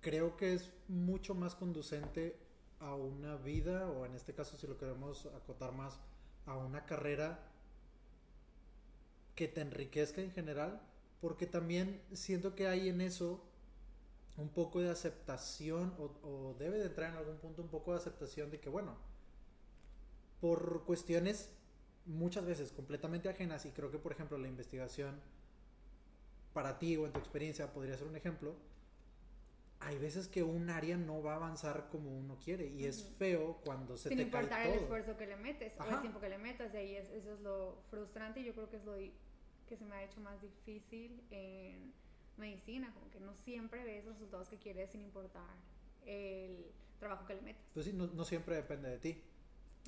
creo que es mucho más conducente a una vida, o en este caso si lo queremos acotar más, a una carrera que te enriquezca en general, porque también siento que hay en eso un poco de aceptación o, debe de entrar en algún punto un poco de aceptación de que, bueno, por cuestiones muchas veces completamente ajenas y creo que por ejemplo la investigación para ti o en tu experiencia podría ser un ejemplo. Hay veces que un área no va a avanzar como uno quiere y es feo cuando se Sin te importar cae el todo. esfuerzo que le metes o el tiempo que le metas. Y ahí es, eso es lo frustrante y yo creo que es lo que se me ha hecho más difícil en medicina. Como que no siempre ves los resultados que quieres sin importar el trabajo que le metas. Pues sí, no, no siempre depende de ti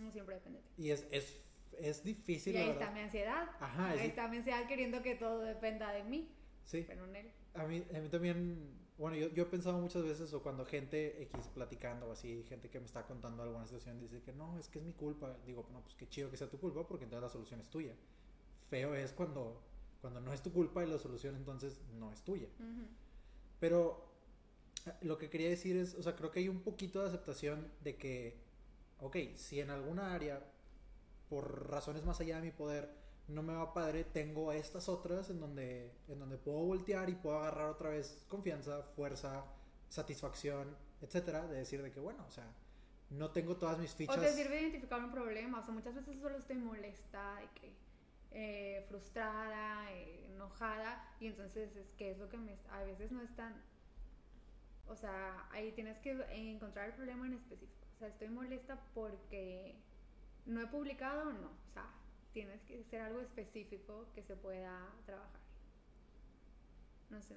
No siempre depende de ti. y es, es, es difícil. y ahí está mi ansiedad. Ajá, es ahí di- está mi ansiedad queriendo que todo dependa de mí. Sí, Pero en él. a mí, a mí también, bueno, yo, yo he pensado muchas veces o cuando gente X platicando o así, gente que me está contando alguna situación dice que no, es que es mi culpa. Digo, no, pues qué chido que sea tu culpa porque entonces la solución es tuya. Feo es cuando, cuando no es tu culpa y la solución entonces no es tuya. Pero eh, lo que quería decir es, o sea, creo que hay un poquito de aceptación de que, ok, si en alguna área, por razones más allá de mi poder, no me va padre, tengo estas otras en donde, en donde puedo voltear y puedo agarrar otra vez confianza, fuerza, satisfacción, etcétera, de decir de que, bueno, o sea, no tengo todas mis fichas. O te sirve identificar un problema. O sea, muchas veces solo estoy molesta, de que, eh, frustrada, eh, enojada. Y entonces, es que es lo que me. A veces no es tan. O sea, ahí tienes que encontrar el problema en específico. O sea, estoy molesta porque no he publicado o no. O sea, tienes que ser algo específico que se pueda trabajar. No sé,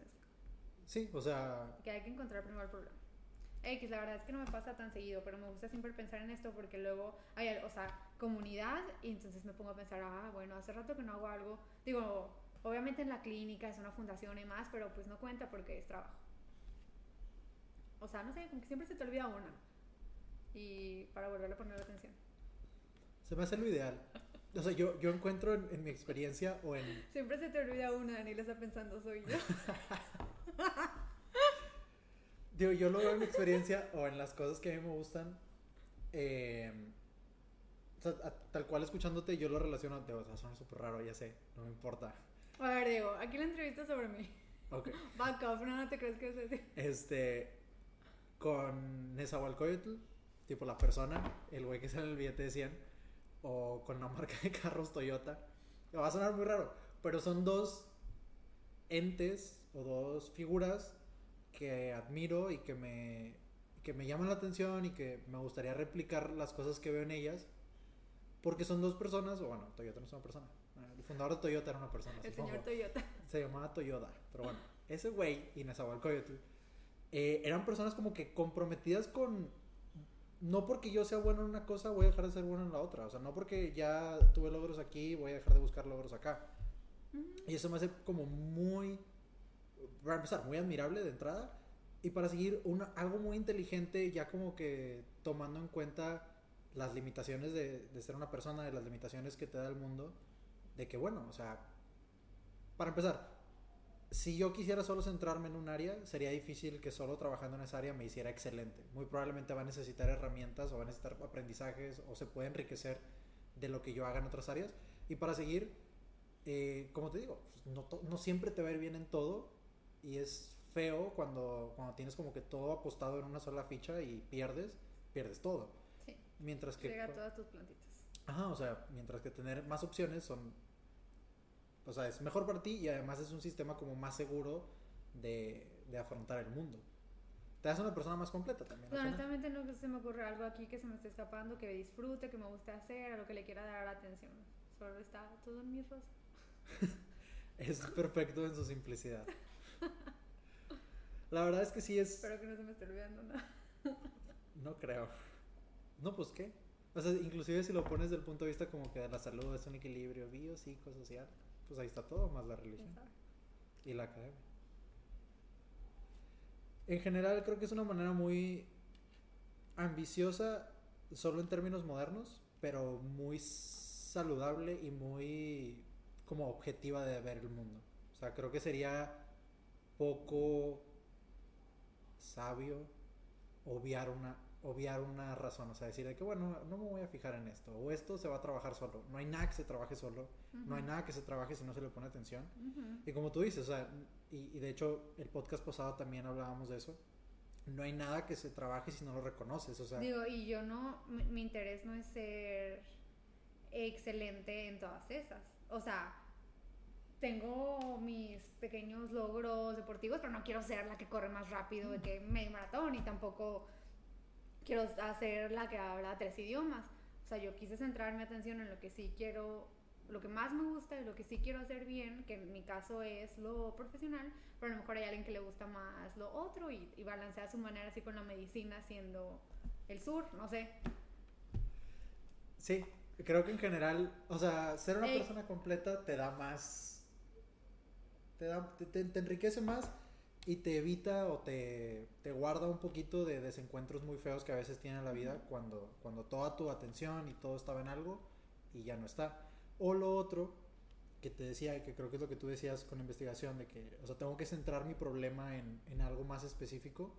Sí, o sea, que hay que encontrar primero el problema. X, la verdad es que no me pasa tan seguido, pero me gusta siempre pensar en esto porque luego hay, o sea, comunidad y entonces me pongo a pensar, ah, bueno, hace rato que no hago algo. Digo, obviamente en la clínica es una fundación y más, pero pues no cuenta porque es trabajo. O sea, no sé, como que siempre se te olvida una. Y para volverle a poner atención. se me hace lo ideal. O sea, yo, yo encuentro en, en mi experiencia o en, Siempre se te olvida una, ni le está pensando, soy yo. Digo, yo lo veo en mi experiencia o en las cosas que a mí me gustan. eh, o sea, a- tal cual escuchándote, yo lo relaciono. Digo, o sea, suena súper raro, ya sé, no me importa. A ver, Diego, aquí la entrevista sobre mí. Ok. Back off, no, no te crees que es así. Este. Con Nezahualcóyotl, tipo la persona, el güey que sale en el billete de 100, o con la marca de carros Toyota. Va a sonar muy raro, pero son dos entes o dos figuras que admiro y que me, que me llaman la atención y que me gustaría replicar las cosas que veo en ellas. Porque son dos personas, o bueno, Toyota no es una persona. El fundador de Toyota era una persona. El supongo señor Toyota. se llamaba Toyoda. Pero bueno, ese güey y Nezahualcóyotl eh, eran personas como que comprometidas con. No porque yo sea bueno en una cosa, voy a dejar de ser bueno en la otra. O sea, no porque ya tuve logros aquí, voy a dejar de buscar logros acá. Y eso me hace como muy. Para empezar, muy admirable de entrada. Y para seguir, algo muy inteligente, ya como que tomando en cuenta las limitaciones de, ser una persona, de las limitaciones que te da el mundo. De que, bueno, o sea, para empezar, si yo quisiera solo centrarme en un área, sería difícil que solo trabajando en esa área me hiciera excelente. Muy probablemente va a necesitar herramientas o va a necesitar aprendizajes o se puede enriquecer de lo que yo haga en otras áreas. Y para seguir, eh, como te digo, pues, no, no siempre te va a ir bien en todo y es feo cuando, cuando tienes como que todo apostado en una sola ficha y pierdes, pierdes todo. Sí. Mientras que... Llega todas tus plantitas. Ajá, o sea, mientras que tener más opciones son. O sea, es mejor para ti y además es un sistema como más seguro de, de afrontar el mundo. Te hace una persona más completa también. Final. honestamente no se me ocurre algo aquí que se me esté escapando, que disfrute, que me guste hacer, a lo que le quiera dar atención. Solo está todo en mi rosa. Es perfecto en su simplicidad. La verdad es que sí es. Espero que no se me esté olvidando nada. No creo. No, pues qué. O sea, inclusive si lo pones del punto de vista como que de la salud es un equilibrio bio, psicosocial, pues ahí está todo, más la religión. Y la academia. En general creo que es una manera muy ambiciosa, solo en términos modernos, pero muy saludable y muy como objetiva de ver el mundo. O sea, creo que sería poco sabio obviar una obviar una razón, o sea, decir de que bueno, no me voy a fijar en esto, o esto se va a trabajar solo. No hay nada que se trabaje solo, no hay nada que se trabaje si no se le pone atención. Ujú. Y como tú dices, o sea, y, y de hecho el podcast pasado también hablábamos de eso, no hay nada que se trabaje si no lo reconoces, o sea, Digo, y yo no, mi, mi interés no es ser excelente en todas esas. O sea, tengo pequeños logros deportivos, pero no quiero ser la que corre más rápido de que medio maratón y tampoco quiero hacer la que habla tres idiomas. O sea, yo quise centrar mi atención en lo que sí quiero, lo que más me gusta y lo que sí quiero hacer bien, que en mi caso es lo profesional, pero a lo mejor hay alguien que le gusta más lo otro y, y balancea su manera así con la medicina siendo el sur, no sé. Sí, creo que en general, o sea, ser una Ey. persona completa te da más. Te, da, te, te- enriquece más y te evita o te, te guarda un poquito de desencuentros muy feos que a veces tiene la vida cuando, cuando toda tu atención y todo estaba en algo y ya no está. O lo otro que te decía, que creo que es lo que tú decías con investigación, de que, o sea, tengo que centrar mi problema en, en algo más específico.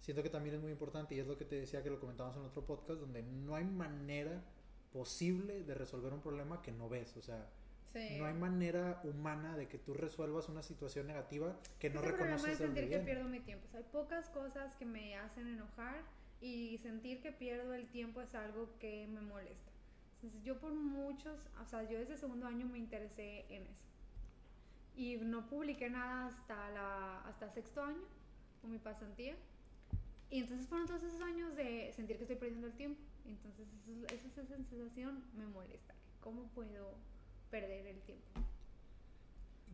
Siento que también es muy importante y es lo que te decía que lo comentamos en otro podcast, donde no hay manera posible de resolver un problema que no ves. O sea, Sí. no hay manera humana de que tú resuelvas una situación negativa que no problema reconoces dónde sentir que viene. pierdo mi tiempo. O sea, hay pocas cosas que me hacen enojar y sentir que pierdo el tiempo es algo que me molesta. Entonces, yo por muchos, o sea, yo desde segundo año me interesé en eso. Y no publiqué nada hasta, la, hasta sexto año, con mi pasantía. Y entonces fueron todos esos años de sentir que estoy perdiendo el tiempo. Entonces, eso- esa sensación me molesta. ¿Cómo puedo perder el tiempo?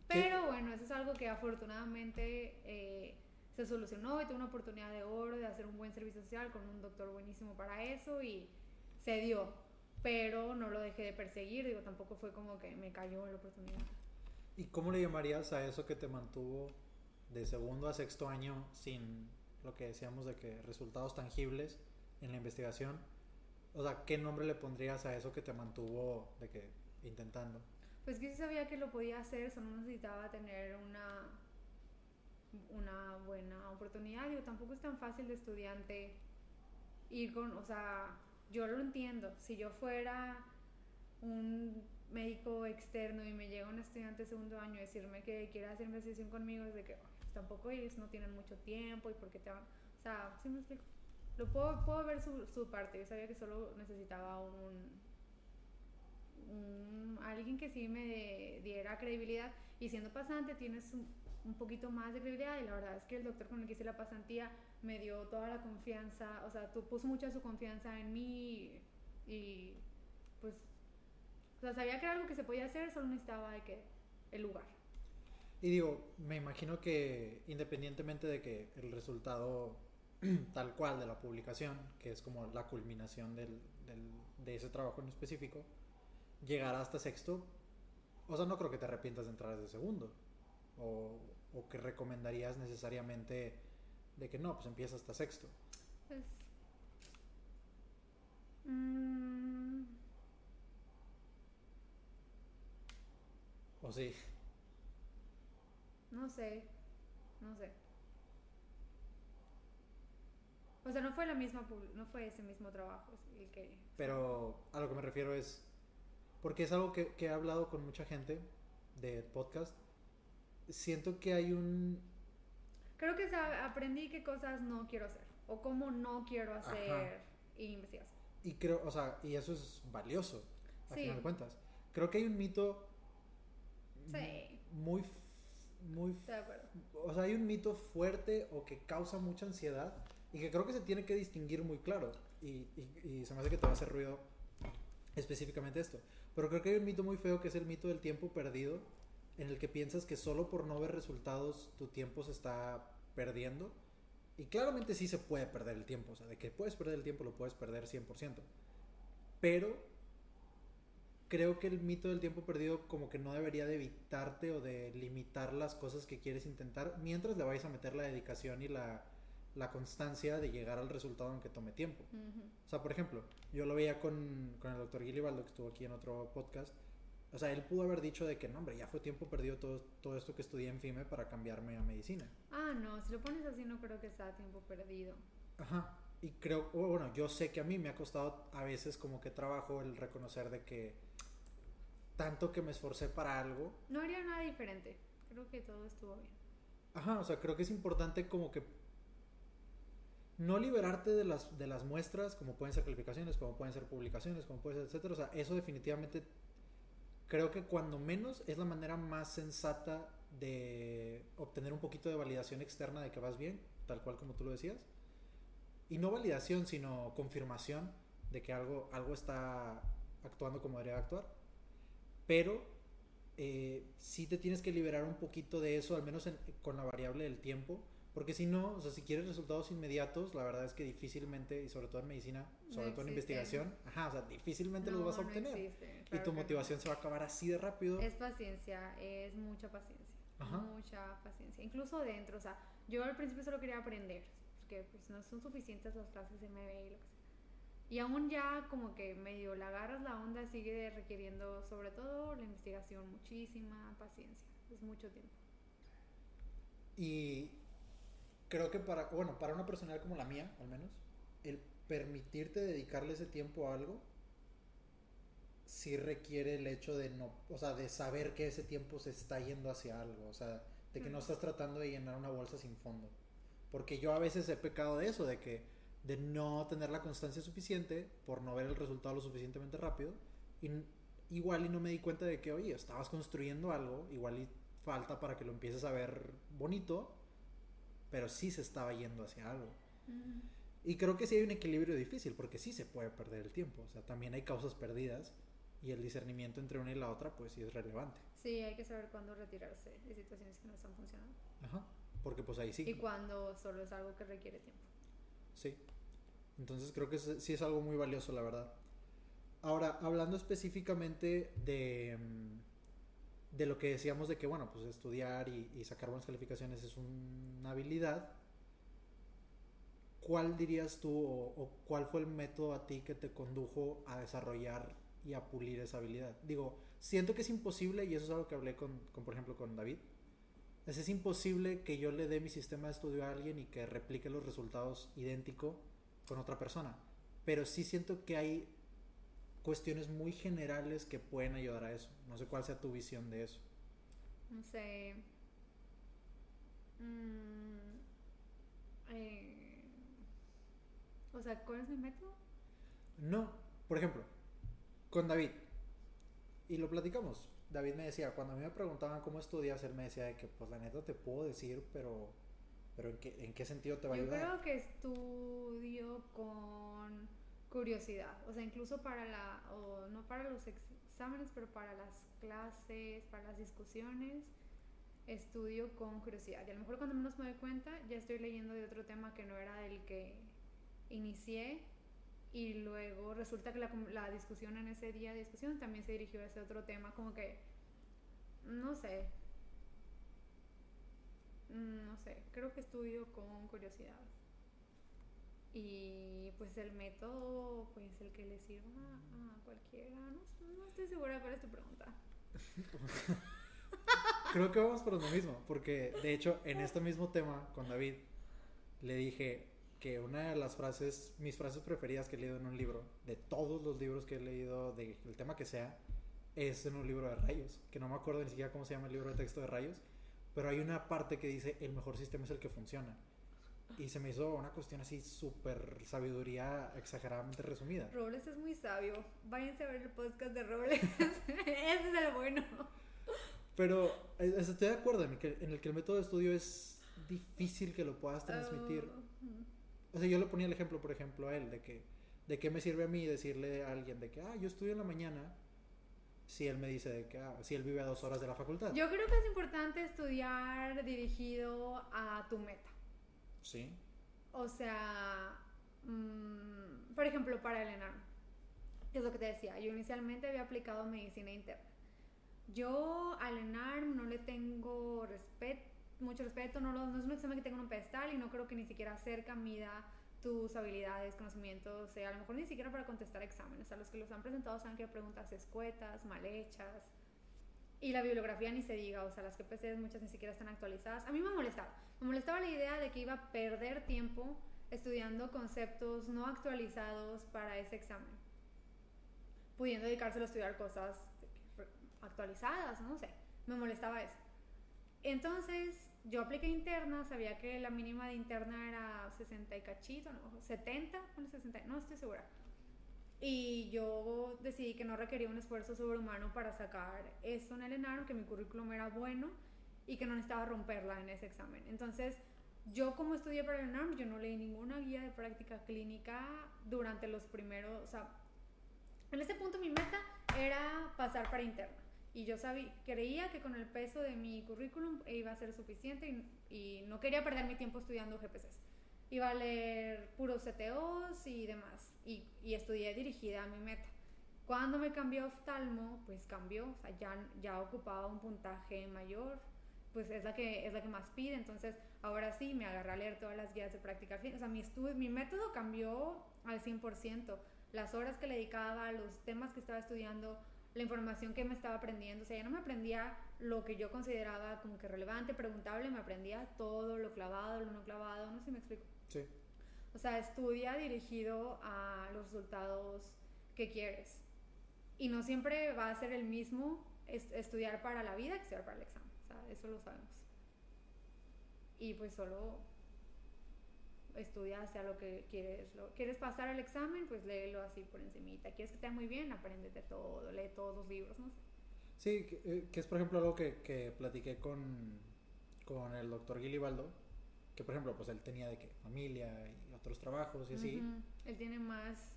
Pero bueno, eso es algo que afortunadamente eh, se solucionó y tuve una oportunidad de oro de hacer un buen servicio social con un doctor buenísimo para eso y se dio. Pero no lo dejé de perseguir, digo, tampoco fue como que me cayó la oportunidad. ¿Y cómo le llamarías a eso que te mantuvo de segundo a sexto año sin lo que decíamos de que resultados tangibles en la investigación? O sea, ¿qué nombre le pondrías a eso que te mantuvo de que intentando? Pues que sí sabía que lo podía hacer, solo necesitaba tener una, una buena oportunidad. Digo, tampoco es tan fácil de estudiante ir con, o sea, yo lo entiendo. Si yo fuera un médico externo y me llega un estudiante de segundo año a decirme que quiere hacer investigación conmigo, es de que "Ay, pues tampoco ellos no tienen mucho tiempo y porque te van. O sea, sí me explico. Lo puedo, puedo ver su, su parte. Yo sabía que solo necesitaba un, un- alguien que sí me diera credibilidad. Y siendo pasante tienes un, un poquito más de credibilidad. Y la verdad es que el doctor con el que hice la pasantía me dio toda la confianza, o sea, tú puso mucha su confianza en mí y, y, pues, o sea, sabía que era algo que se podía hacer, solo necesitaba de que el lugar. Y digo, me imagino que independientemente de que el resultado tal cual de la publicación, que es como la culminación del, del- de ese trabajo en específico, llegará hasta sexto, o sea, no creo que te arrepientas de entrar desde segundo, o, o que recomendarías necesariamente de que no, pues empieza hasta sexto. Pues, mm, O sí, no sé, no sé. O sea, no fue la misma, no fue ese mismo trabajo el que... pero a lo que me refiero es, porque es algo que, que he hablado con mucha gente de podcast, siento que hay un Creo que aprendí qué cosas no quiero hacer o cómo no quiero hacer investigación. Y creo, o sea, y eso es valioso, a Sí. final de cuentas. Creo que hay un mito Sí. muy, muy, Estoy de acuerdo. o sea, hay un mito fuerte o que causa mucha ansiedad y que creo que se tiene que distinguir muy claro. Y, y- y se me hace que te va a hacer ruido específicamente esto. Pero creo que hay un mito muy feo que es el mito del tiempo perdido, en el que piensas que solo por no ver resultados tu tiempo se está perdiendo. Y claramente sí se puede perder el tiempo, o sea, de que puedes perder el tiempo lo puedes perder 100%. Pero creo que el mito del tiempo perdido como que no debería de evitarte o de limitar las cosas que quieres intentar mientras le vayas a meter la dedicación y la, la constancia de llegar al resultado aunque tome tiempo. Ujú. O sea, por ejemplo, yo lo veía con, con el doctor Gilibaldo, que estuvo aquí en otro podcast. O sea, él pudo haber dicho de que, no, hombre, ya fue tiempo perdido todo, todo esto que estudié en FIME para cambiarme a medicina. Ah, no, si lo pones así no creo que sea tiempo perdido. Ajá. Y creo, bueno, yo sé que a mí me ha costado a veces como que trabajo el reconocer de que tanto que me esforcé para algo. No haría nada diferente. Creo que todo estuvo bien. Ajá, o sea, creo que es importante como que no liberarte de las, de las muestras, como pueden ser calificaciones, como pueden ser publicaciones, como puede ser, etcétera. O sea, eso definitivamente creo que cuando menos es la manera más sensata de obtener un poquito de validación externa de que vas bien, tal cual como tú lo decías. Y no validación, sino confirmación de que algo, algo está actuando como debería actuar. Pero eh, sí te tienes que liberar un poquito de eso, al menos con la variable del tiempo. Porque si no, o sea, si quieres resultados inmediatos, la verdad es que difícilmente, y sobre todo en medicina, sobre todo en investigación, ajá, o sea, difícilmente los vas a obtener. y tu motivación se va a acabar así de rápido. Es paciencia, es mucha paciencia. Mucha paciencia. Incluso dentro, o sea, yo al principio solo quería aprender, porque pues no son suficientes las clases de MBA y lo que sea. Y aún ya como que medio la agarras la onda, sigue requiriendo sobre todo la investigación, muchísima paciencia, es mucho tiempo. Y creo que para, bueno, para una personal como la mía, al menos, el permitirte dedicarle ese tiempo a algo, sí requiere el hecho de no, o sea, de saber que ese tiempo se está yendo hacia algo, o sea, de que no estás tratando de llenar una bolsa sin fondo. Porque yo a veces he pecado de eso, de que de no tener la constancia suficiente por no ver el resultado lo suficientemente rápido. Y igual y no me di cuenta de que, oye, estabas construyendo algo, igual y falta para que lo empieces a ver bonito, pero sí se estaba yendo hacia algo. Y creo que sí hay un equilibrio difícil, porque sí se puede perder el tiempo. O sea, también hay causas perdidas y el discernimiento entre una y la otra, pues sí es relevante. Sí, hay que saber cuándo retirarse de situaciones que no están funcionando. Ajá, porque pues ahí sí. Y cuando solo es algo que requiere tiempo. Sí. Entonces creo que sí es algo muy valioso, la verdad. Ahora, hablando específicamente de, mm, de lo que decíamos de que, bueno, pues estudiar y, sacar buenas calificaciones es una habilidad, ¿cuál dirías tú o, cuál fue el método a ti que te condujo a desarrollar y a pulir esa habilidad? Digo, siento que es imposible, y eso es algo que hablé con, con por ejemplo, con David, es, es imposible que yo le dé mi sistema de estudio a alguien y que replique los resultados idéntico con otra persona. Pero sí siento que hay cuestiones muy generales que pueden ayudar a eso. No sé cuál sea tu visión de eso. No sé. Mm, eh, o sea, ¿cuál es mi método? No, por ejemplo, con David. Y lo platicamos. David me decía, cuando a mí me preguntaban cómo estudias, él me decía de que, pues la neta te puedo decir, pero pero ¿en qué, ¿en qué sentido te va a ayudar? Yo creo que con curiosidad, o sea, incluso para la, o no para los exámenes, pero para las clases, para las discusiones, estudio con curiosidad. Y a lo mejor cuando menos me doy cuenta, ya estoy leyendo de otro tema que no era del que inicié y luego resulta que la, la discusión en ese día de discusión también se dirigió a ese otro tema, como que, no sé, Mm, no sé, creo que estudio con curiosidad. Y pues el método, pues el que le sirva a cualquiera. No, estoy segura de cuál es tu pregunta. creo que vamos por lo mismo, porque de hecho en este mismo tema con David le dije que una de las frases, mis frases preferidas que he leído en un libro, de todos los libros que he leído, del tema que sea, es en un libro de rayos, que no me acuerdo ni siquiera cómo se llama el libro de texto de rayos, pero hay una parte que dice el mejor sistema es el que funciona. Y se me hizo una cuestión así súper sabiduría exageradamente resumida. Robles es muy sabio. Váyanse a ver el podcast de Robles. Ese es el bueno. Pero eh, estoy de acuerdo en, que, en el que el método de estudio es difícil que lo puedas transmitir. Oh, o sea, yo le ponía el ejemplo, por ejemplo, a él, de que, de qué me sirve a mí decirle a alguien de que, ah, yo estudio en la mañana si él me dice de que ah, si él vive a dos horas de la facultad. Yo creo que es importante estudiar dirigido a tu meta. Sí. O sea, mm, por ejemplo, para el ENARM, es lo que te decía, yo inicialmente había aplicado medicina interna. Yo al ENARM no le tengo mucho respeto, no, no es un examen que tenga un pedestal y no creo que ni siquiera cerca mida tus habilidades, conocimientos, a lo mejor ni siquiera para contestar exámenes. A los que los han presentado saben que hay preguntas escuetas, mal hechas. Y la bibliografía ni se diga, o sea, las GPCs muchas ni siquiera están actualizadas. A mí me molestaba. Me molestaba la idea de que iba a perder tiempo estudiando conceptos no actualizados para ese examen. Pudiendo dedicárselo a estudiar cosas actualizadas, no sé. Me molestaba eso. Entonces, yo apliqué interna, sabía que la mínima de interna era 60 y cachito, no, 70, bueno, 60, no estoy segura. Y yo decidí que no requería un esfuerzo sobrehumano para sacar eso en el ENARM, que mi currículum era bueno y que no necesitaba romperla en ese examen. Entonces, yo como estudié para el ENARM, yo no leí ninguna guía de práctica clínica durante los primeros, o sea, en ese punto mi meta era pasar para interna. Y yo sabía, creía que con el peso de mi currículum iba a ser suficiente y, y no quería perder mi tiempo estudiando GPCs iba a leer puros CTOs y demás. Y, y, estudié dirigida a mi meta. Cuando me cambió oftalmo, pues cambió, o sea, ya, ya ocupaba un puntaje mayor, pues es la, que, es la que más pide. Entonces, ahora sí, me agarré a leer todas las guías de práctica. O sea, mi, estudio, mi método cambió al 100%. Las horas que le dedicaba, los temas que estaba estudiando, la información que me estaba aprendiendo. O sea, ya no me aprendía lo que yo consideraba como que relevante, preguntable, me aprendía todo, lo clavado, lo no clavado, no sé si me explico. Sí. O sea, estudia dirigido a los resultados que quieres. Y no siempre va a ser el mismo estudiar para la vida que estudiar para el examen. O sea, eso lo sabemos. Y pues solo estudia hacia lo que quieres. Lo, ¿Quieres pasar el examen? Pues léelo así por encimita. ¿Quieres que te vaya muy bien? Apréndete todo, lee todos los libros, no sé. Sí, que, eh, que es por ejemplo algo que, que platiqué con, con el doctor Gilibaldo, que por ejemplo, pues él tenía de que familia y otros trabajos y así. Uh -huh. Él tiene más,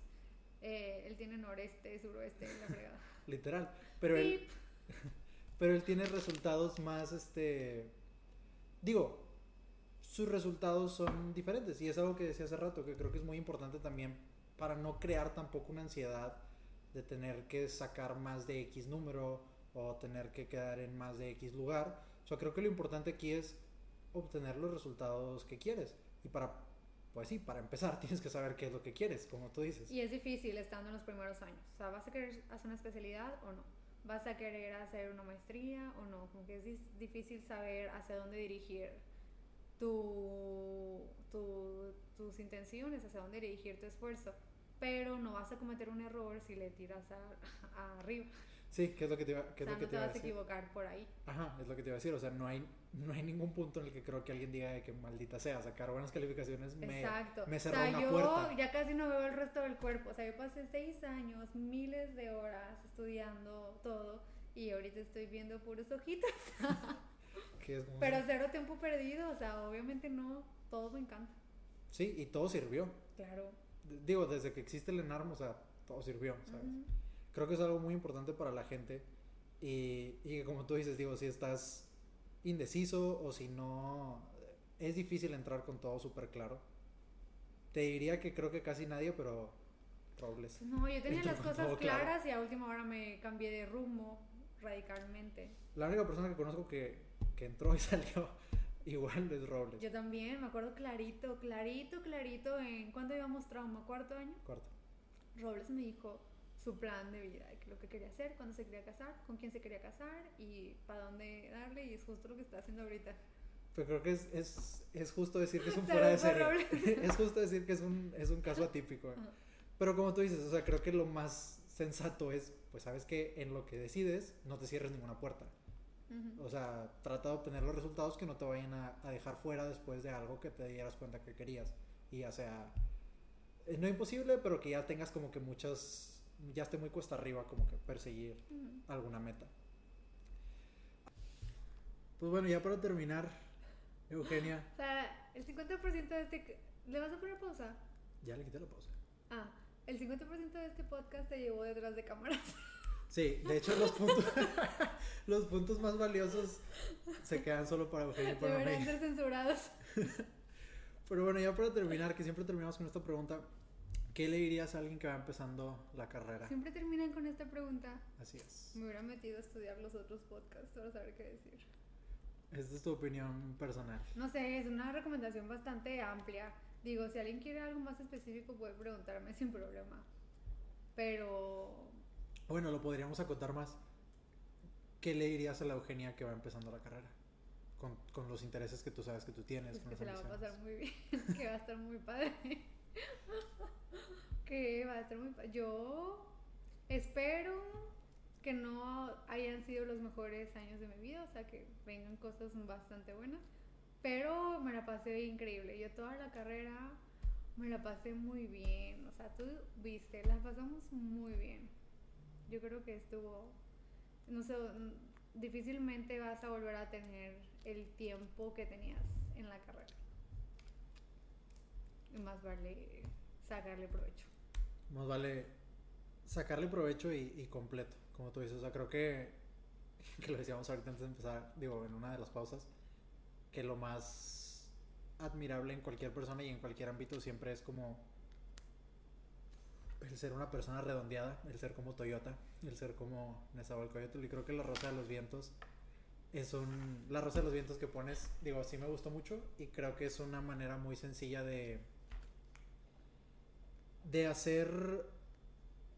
eh, él tiene noreste, suroeste, la fregada. Literal, pero él, pero él tiene resultados más, este, digo, sus resultados son diferentes y es algo que decía hace rato que creo que es muy importante también para no crear tampoco una ansiedad de tener que sacar más de X número o tener que quedar en más de X lugar. O sea, creo que lo importante aquí es obtener los resultados que quieres. Y para, pues sí, para empezar tienes que saber qué es lo que quieres, como tú dices. Y es difícil estando en los primeros años. O sea, ¿vas a querer hacer una especialidad o no? ¿Vas a querer hacer una maestría o no? Como que es difícil saber hacia dónde dirigir tu, tu, tus intenciones, hacia dónde dirigir tu esfuerzo. Pero no vas a cometer un error si le tiras a, a arriba. Sí, ¿qué es lo que te iba, qué o sea, es lo que no te te iba a vas a decir? equivocar por ahí. Ajá, es lo que te iba a decir. O sea, no hay, no hay ningún punto en el que creo que alguien diga de que maldita sea, sacar buenas calificaciones me, Exacto. me o cerró sea, una yo puerta. ya casi no veo el resto del cuerpo. O sea, yo pasé seis años, miles de horas estudiando todo y ahorita estoy viendo puros ojitos. Que es como- Pero cero tiempo perdido. O sea, obviamente no, todo me encanta. Sí, y todo sirvió. Claro. Digo, desde que existe el ENARM, o sea, todo sirvió, ¿sabes? Ujú. Creo que es algo muy importante para la gente. Y, y como tú dices, digo, si estás indeciso o si no, es difícil entrar con todo súper claro. Te diría que creo que casi nadie, pero robles. No, yo tenía las cosas todo claro. claras y a última hora me cambié de rumbo radicalmente. La única persona que conozco que, que entró y salió igual es Robles. Yo también, me acuerdo clarito, clarito, clarito en cuando íbamos trauma, cuarto año. Cuarto. Robles me dijo su plan de vida, lo que quería hacer, cuándo se quería casar, con quién se quería casar y para dónde darle y es justo lo que está haciendo ahorita. Pero creo que es, es, es justo decir que es un fuera de serie. Es justo decir que es un, es un caso atípico. Ajá. Pero como tú dices, o sea, creo que lo más sensato es, pues sabes que en lo que decides no te cierres ninguna puerta. Ujú. O sea, trata de obtener los resultados que no te vayan a, a dejar fuera después de algo que te dieras cuenta que querías. Y ya sea, eh, no imposible, pero que ya tengas como que muchas, ya esté muy cuesta arriba como que perseguir alguna meta. Pues bueno, ya para terminar, Eugenia, O sea, el 50% de este... ¿Le vas a poner pausa? ya le quité la pausa. Ah, el 50% de este podcast te llevó detrás de cámaras. Sí, de hecho los puntos, los puntos más valiosos se quedan solo para Eugenia y para mí. ser censurados. Pero bueno, ya para terminar, que siempre terminamos con esta pregunta, ¿qué le dirías a alguien que va empezando la carrera? Siempre terminan con esta pregunta. Así es. Me hubiera metido a estudiar los otros podcasts para saber qué decir. Esta es tu opinión personal. No sé, es una recomendación bastante amplia. Digo, si alguien quiere algo más específico puede preguntarme sin problema. Pero Bueno, lo podríamos acotar más. ¿Qué le dirías a la Eugenia que va empezando la carrera? Con, con los intereses que tú sabes que tú tienes. pues con que se la va a pasar muy bien, que va a estar muy padre. que va a estar muy. Yo espero que no hayan sido los mejores años de mi vida, o sea, que vengan cosas bastante buenas, Pero me la pasé increíble. Yo toda la carrera me la pasé muy bien. O sea, tú viste, la pasamos muy bien. Yo creo que estuvo, no sé, difícilmente vas a volver a tener el tiempo que tenías en la carrera. Y más vale sacarle provecho. Más vale sacarle provecho y, completo, como tú dices. O sea, creo que, que lo decíamos ahorita antes de empezar, digo, en una de las pausas, que lo más admirable en cualquier persona y en cualquier ámbito siempre es como el ser una persona redondeada, el ser como Toyota, el ser como Nezahualcóyotl. Y creo que la Rosa de los Vientos es un... La Rosa de los Vientos que pones, digo, sí me gustó mucho y creo que es una manera muy sencilla de... de hacer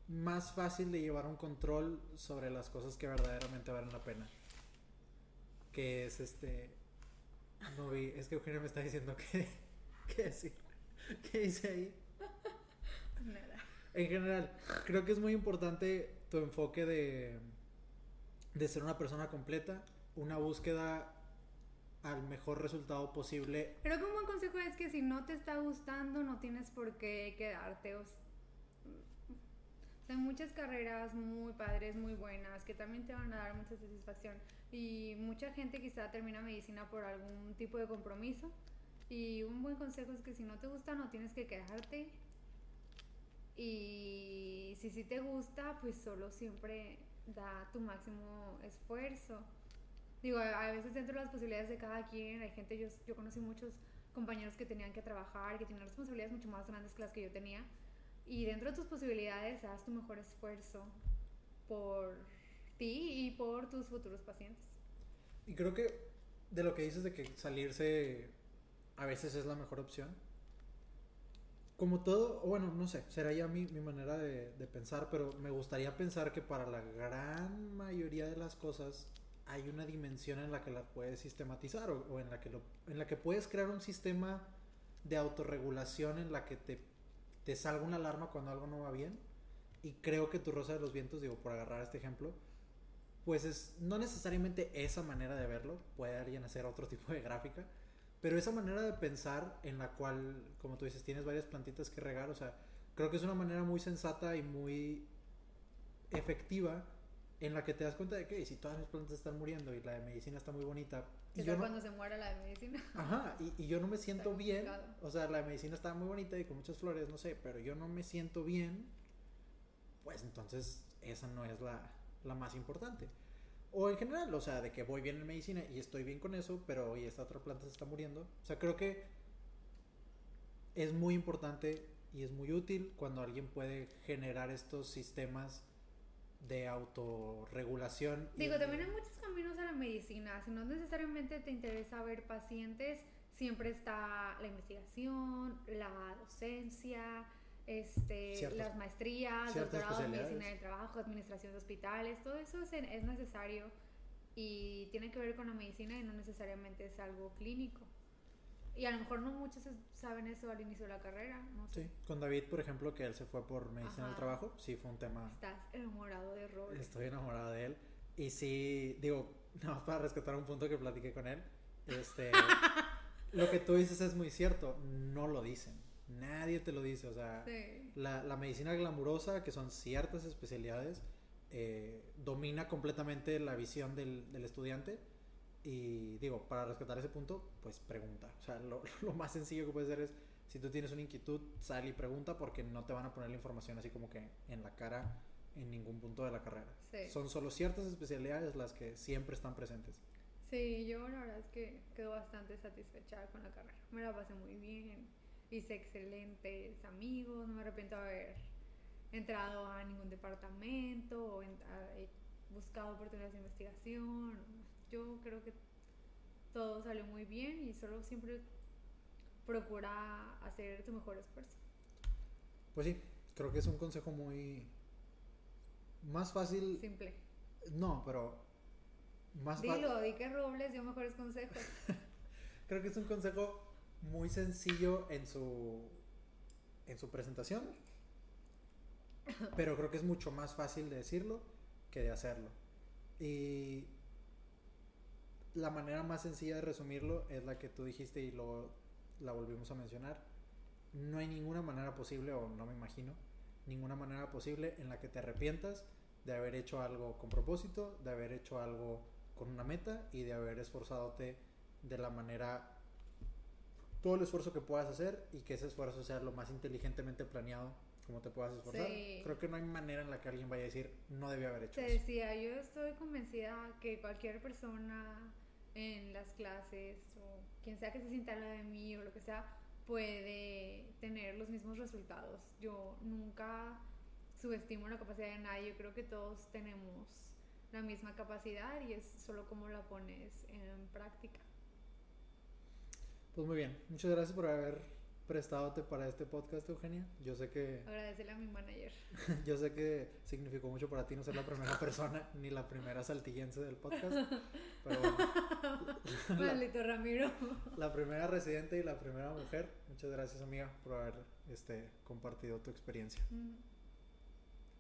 más fácil de llevar un control sobre las cosas que verdaderamente valen la pena. Que es este... No vi, es que Eugenio me está diciendo que... ¿Qué decir? ¿Qué dice ahí? Nada. En general, creo que es muy importante tu enfoque de, de ser una persona completa, una búsqueda al mejor resultado posible. Creo que un buen consejo es que si no te está gustando, no tienes por qué quedarte. O hay muchas carreras muy padres, muy buenas, que también te van a dar mucha satisfacción. Y mucha gente quizá termina medicina por algún tipo de compromiso. Y un buen consejo es que si no te gusta, no tienes que quedarte. Y si sí te gusta, pues solo siempre da tu máximo esfuerzo. Digo, a veces dentro de las posibilidades de cada quien, hay gente, yo, yo conocí muchos compañeros que tenían que trabajar, que tenían responsabilidades mucho más grandes que las que yo tenía. Y dentro de tus posibilidades, haz tu mejor esfuerzo por ti y por tus futuros pacientes. Y creo que de lo que dices de que salirse a veces es la mejor opción, como todo, bueno, no sé, será ya mi, mi manera de, de, pensar, pero me gustaría pensar que para la gran mayoría de las cosas hay una dimensión en la que las puedes sistematizar o, en, la que en la que puedes crear un sistema de autorregulación en la que te, te salga una alarma cuando algo no va bien. Y creo que tu Rosa de los Vientos, digo, por agarrar este ejemplo, pues es no necesariamente esa manera de verlo, puede alguien hacer otro tipo de gráfica, pero esa manera de pensar en la cual, como tú dices, tienes varias plantitas que regar, o sea, creo que es una manera muy sensata y muy efectiva en la que te das cuenta de que si todas mis plantas están muriendo y la de medicina está muy bonita. Y yo cuando se muera la de medicina. Ajá, y, y yo no me siento bien. O sea, la de medicina está muy bonita y con muchas flores, no sé, pero yo no me siento bien. Pues entonces esa no es la, la más importante. O en general, o sea, de que voy bien en medicina y estoy bien con eso, pero hoy esta otra planta se está muriendo. O sea, creo que es muy importante y es muy útil cuando alguien puede generar estos sistemas de autorregulación. Digo, también hay muchos caminos a la medicina. Si no necesariamente te interesa ver pacientes, siempre está la investigación, la docencia, este, las maestrías, doctorado en medicina del trabajo, administración de hospitales, todo eso es, es, necesario y tiene que ver con la medicina y no necesariamente es algo clínico. Y a lo mejor no muchos saben eso al inicio de la carrera, no sé. Sí, con David, por ejemplo, que él se fue por medicina del trabajo, sí fue un tema... Estás enamorado de Robert. Estoy enamorado de él. Y sí, digo, no, para rescatar un punto que platiqué con él, este, lo que tú dices es muy cierto, no lo dicen. Nadie te lo dice, o sea, la, la, medicina glamurosa, que son ciertas especialidades, eh, domina completamente la visión del, del, estudiante. Y digo, para rescatar ese punto, pues pregunta. O sea, lo, lo, más sencillo que puede ser es, si tú tienes una inquietud, sal y pregunta porque no te van a poner la información así como que en la cara en ningún punto de la carrera. Sí. Son solo ciertas especialidades las que siempre están presentes. Sí, yo la verdad es que quedo bastante satisfecha con la carrera. Me la pasé muy bien hice excelentes amigos, no me arrepiento de haber entrado a ningún departamento o en, a, he buscado oportunidades de investigación. Yo creo que todo salió muy bien y solo siempre procura hacer tu mejor esfuerzo. Pues sí, creo que es un consejo muy más fácil. Simple. No, pero más Dilo, di que Robles dio mejores consejos. creo que es un consejo muy sencillo en su en su presentación, pero creo que es mucho más fácil de decirlo que de hacerlo. Y la manera más sencilla de resumirlo es la que tú dijiste y luego la volvimos a mencionar. No hay ninguna manera posible, o no me imagino, ninguna manera posible en la que te arrepientas de haber hecho algo con propósito, de haber hecho algo con una meta y de haber esforzadote de la manera todo el esfuerzo que puedas hacer y que ese esfuerzo sea lo más inteligentemente planeado como te puedas esforzar. Sí. Creo que no hay manera en la que alguien vaya a decir no debía haber hecho Te eso. decía, yo estoy convencida que cualquier persona en las clases o quien sea que se sienta al lado de mí o lo que sea puede tener los mismos resultados. Yo nunca subestimo la capacidad de nadie. Yo creo que todos tenemos la misma capacidad y es solo cómo la pones en práctica. Pues muy bien, muchas gracias por haber prestadote para este podcast, Eugenia. Yo sé que Agradecerle a mi manager. yo sé que significó mucho para ti no ser la primera persona ni la primera saltillense del podcast, pero bueno, Maldito Ramiro. la primera residente y la primera mujer. Muchas gracias, amiga, por haber este compartido tu experiencia. Mm,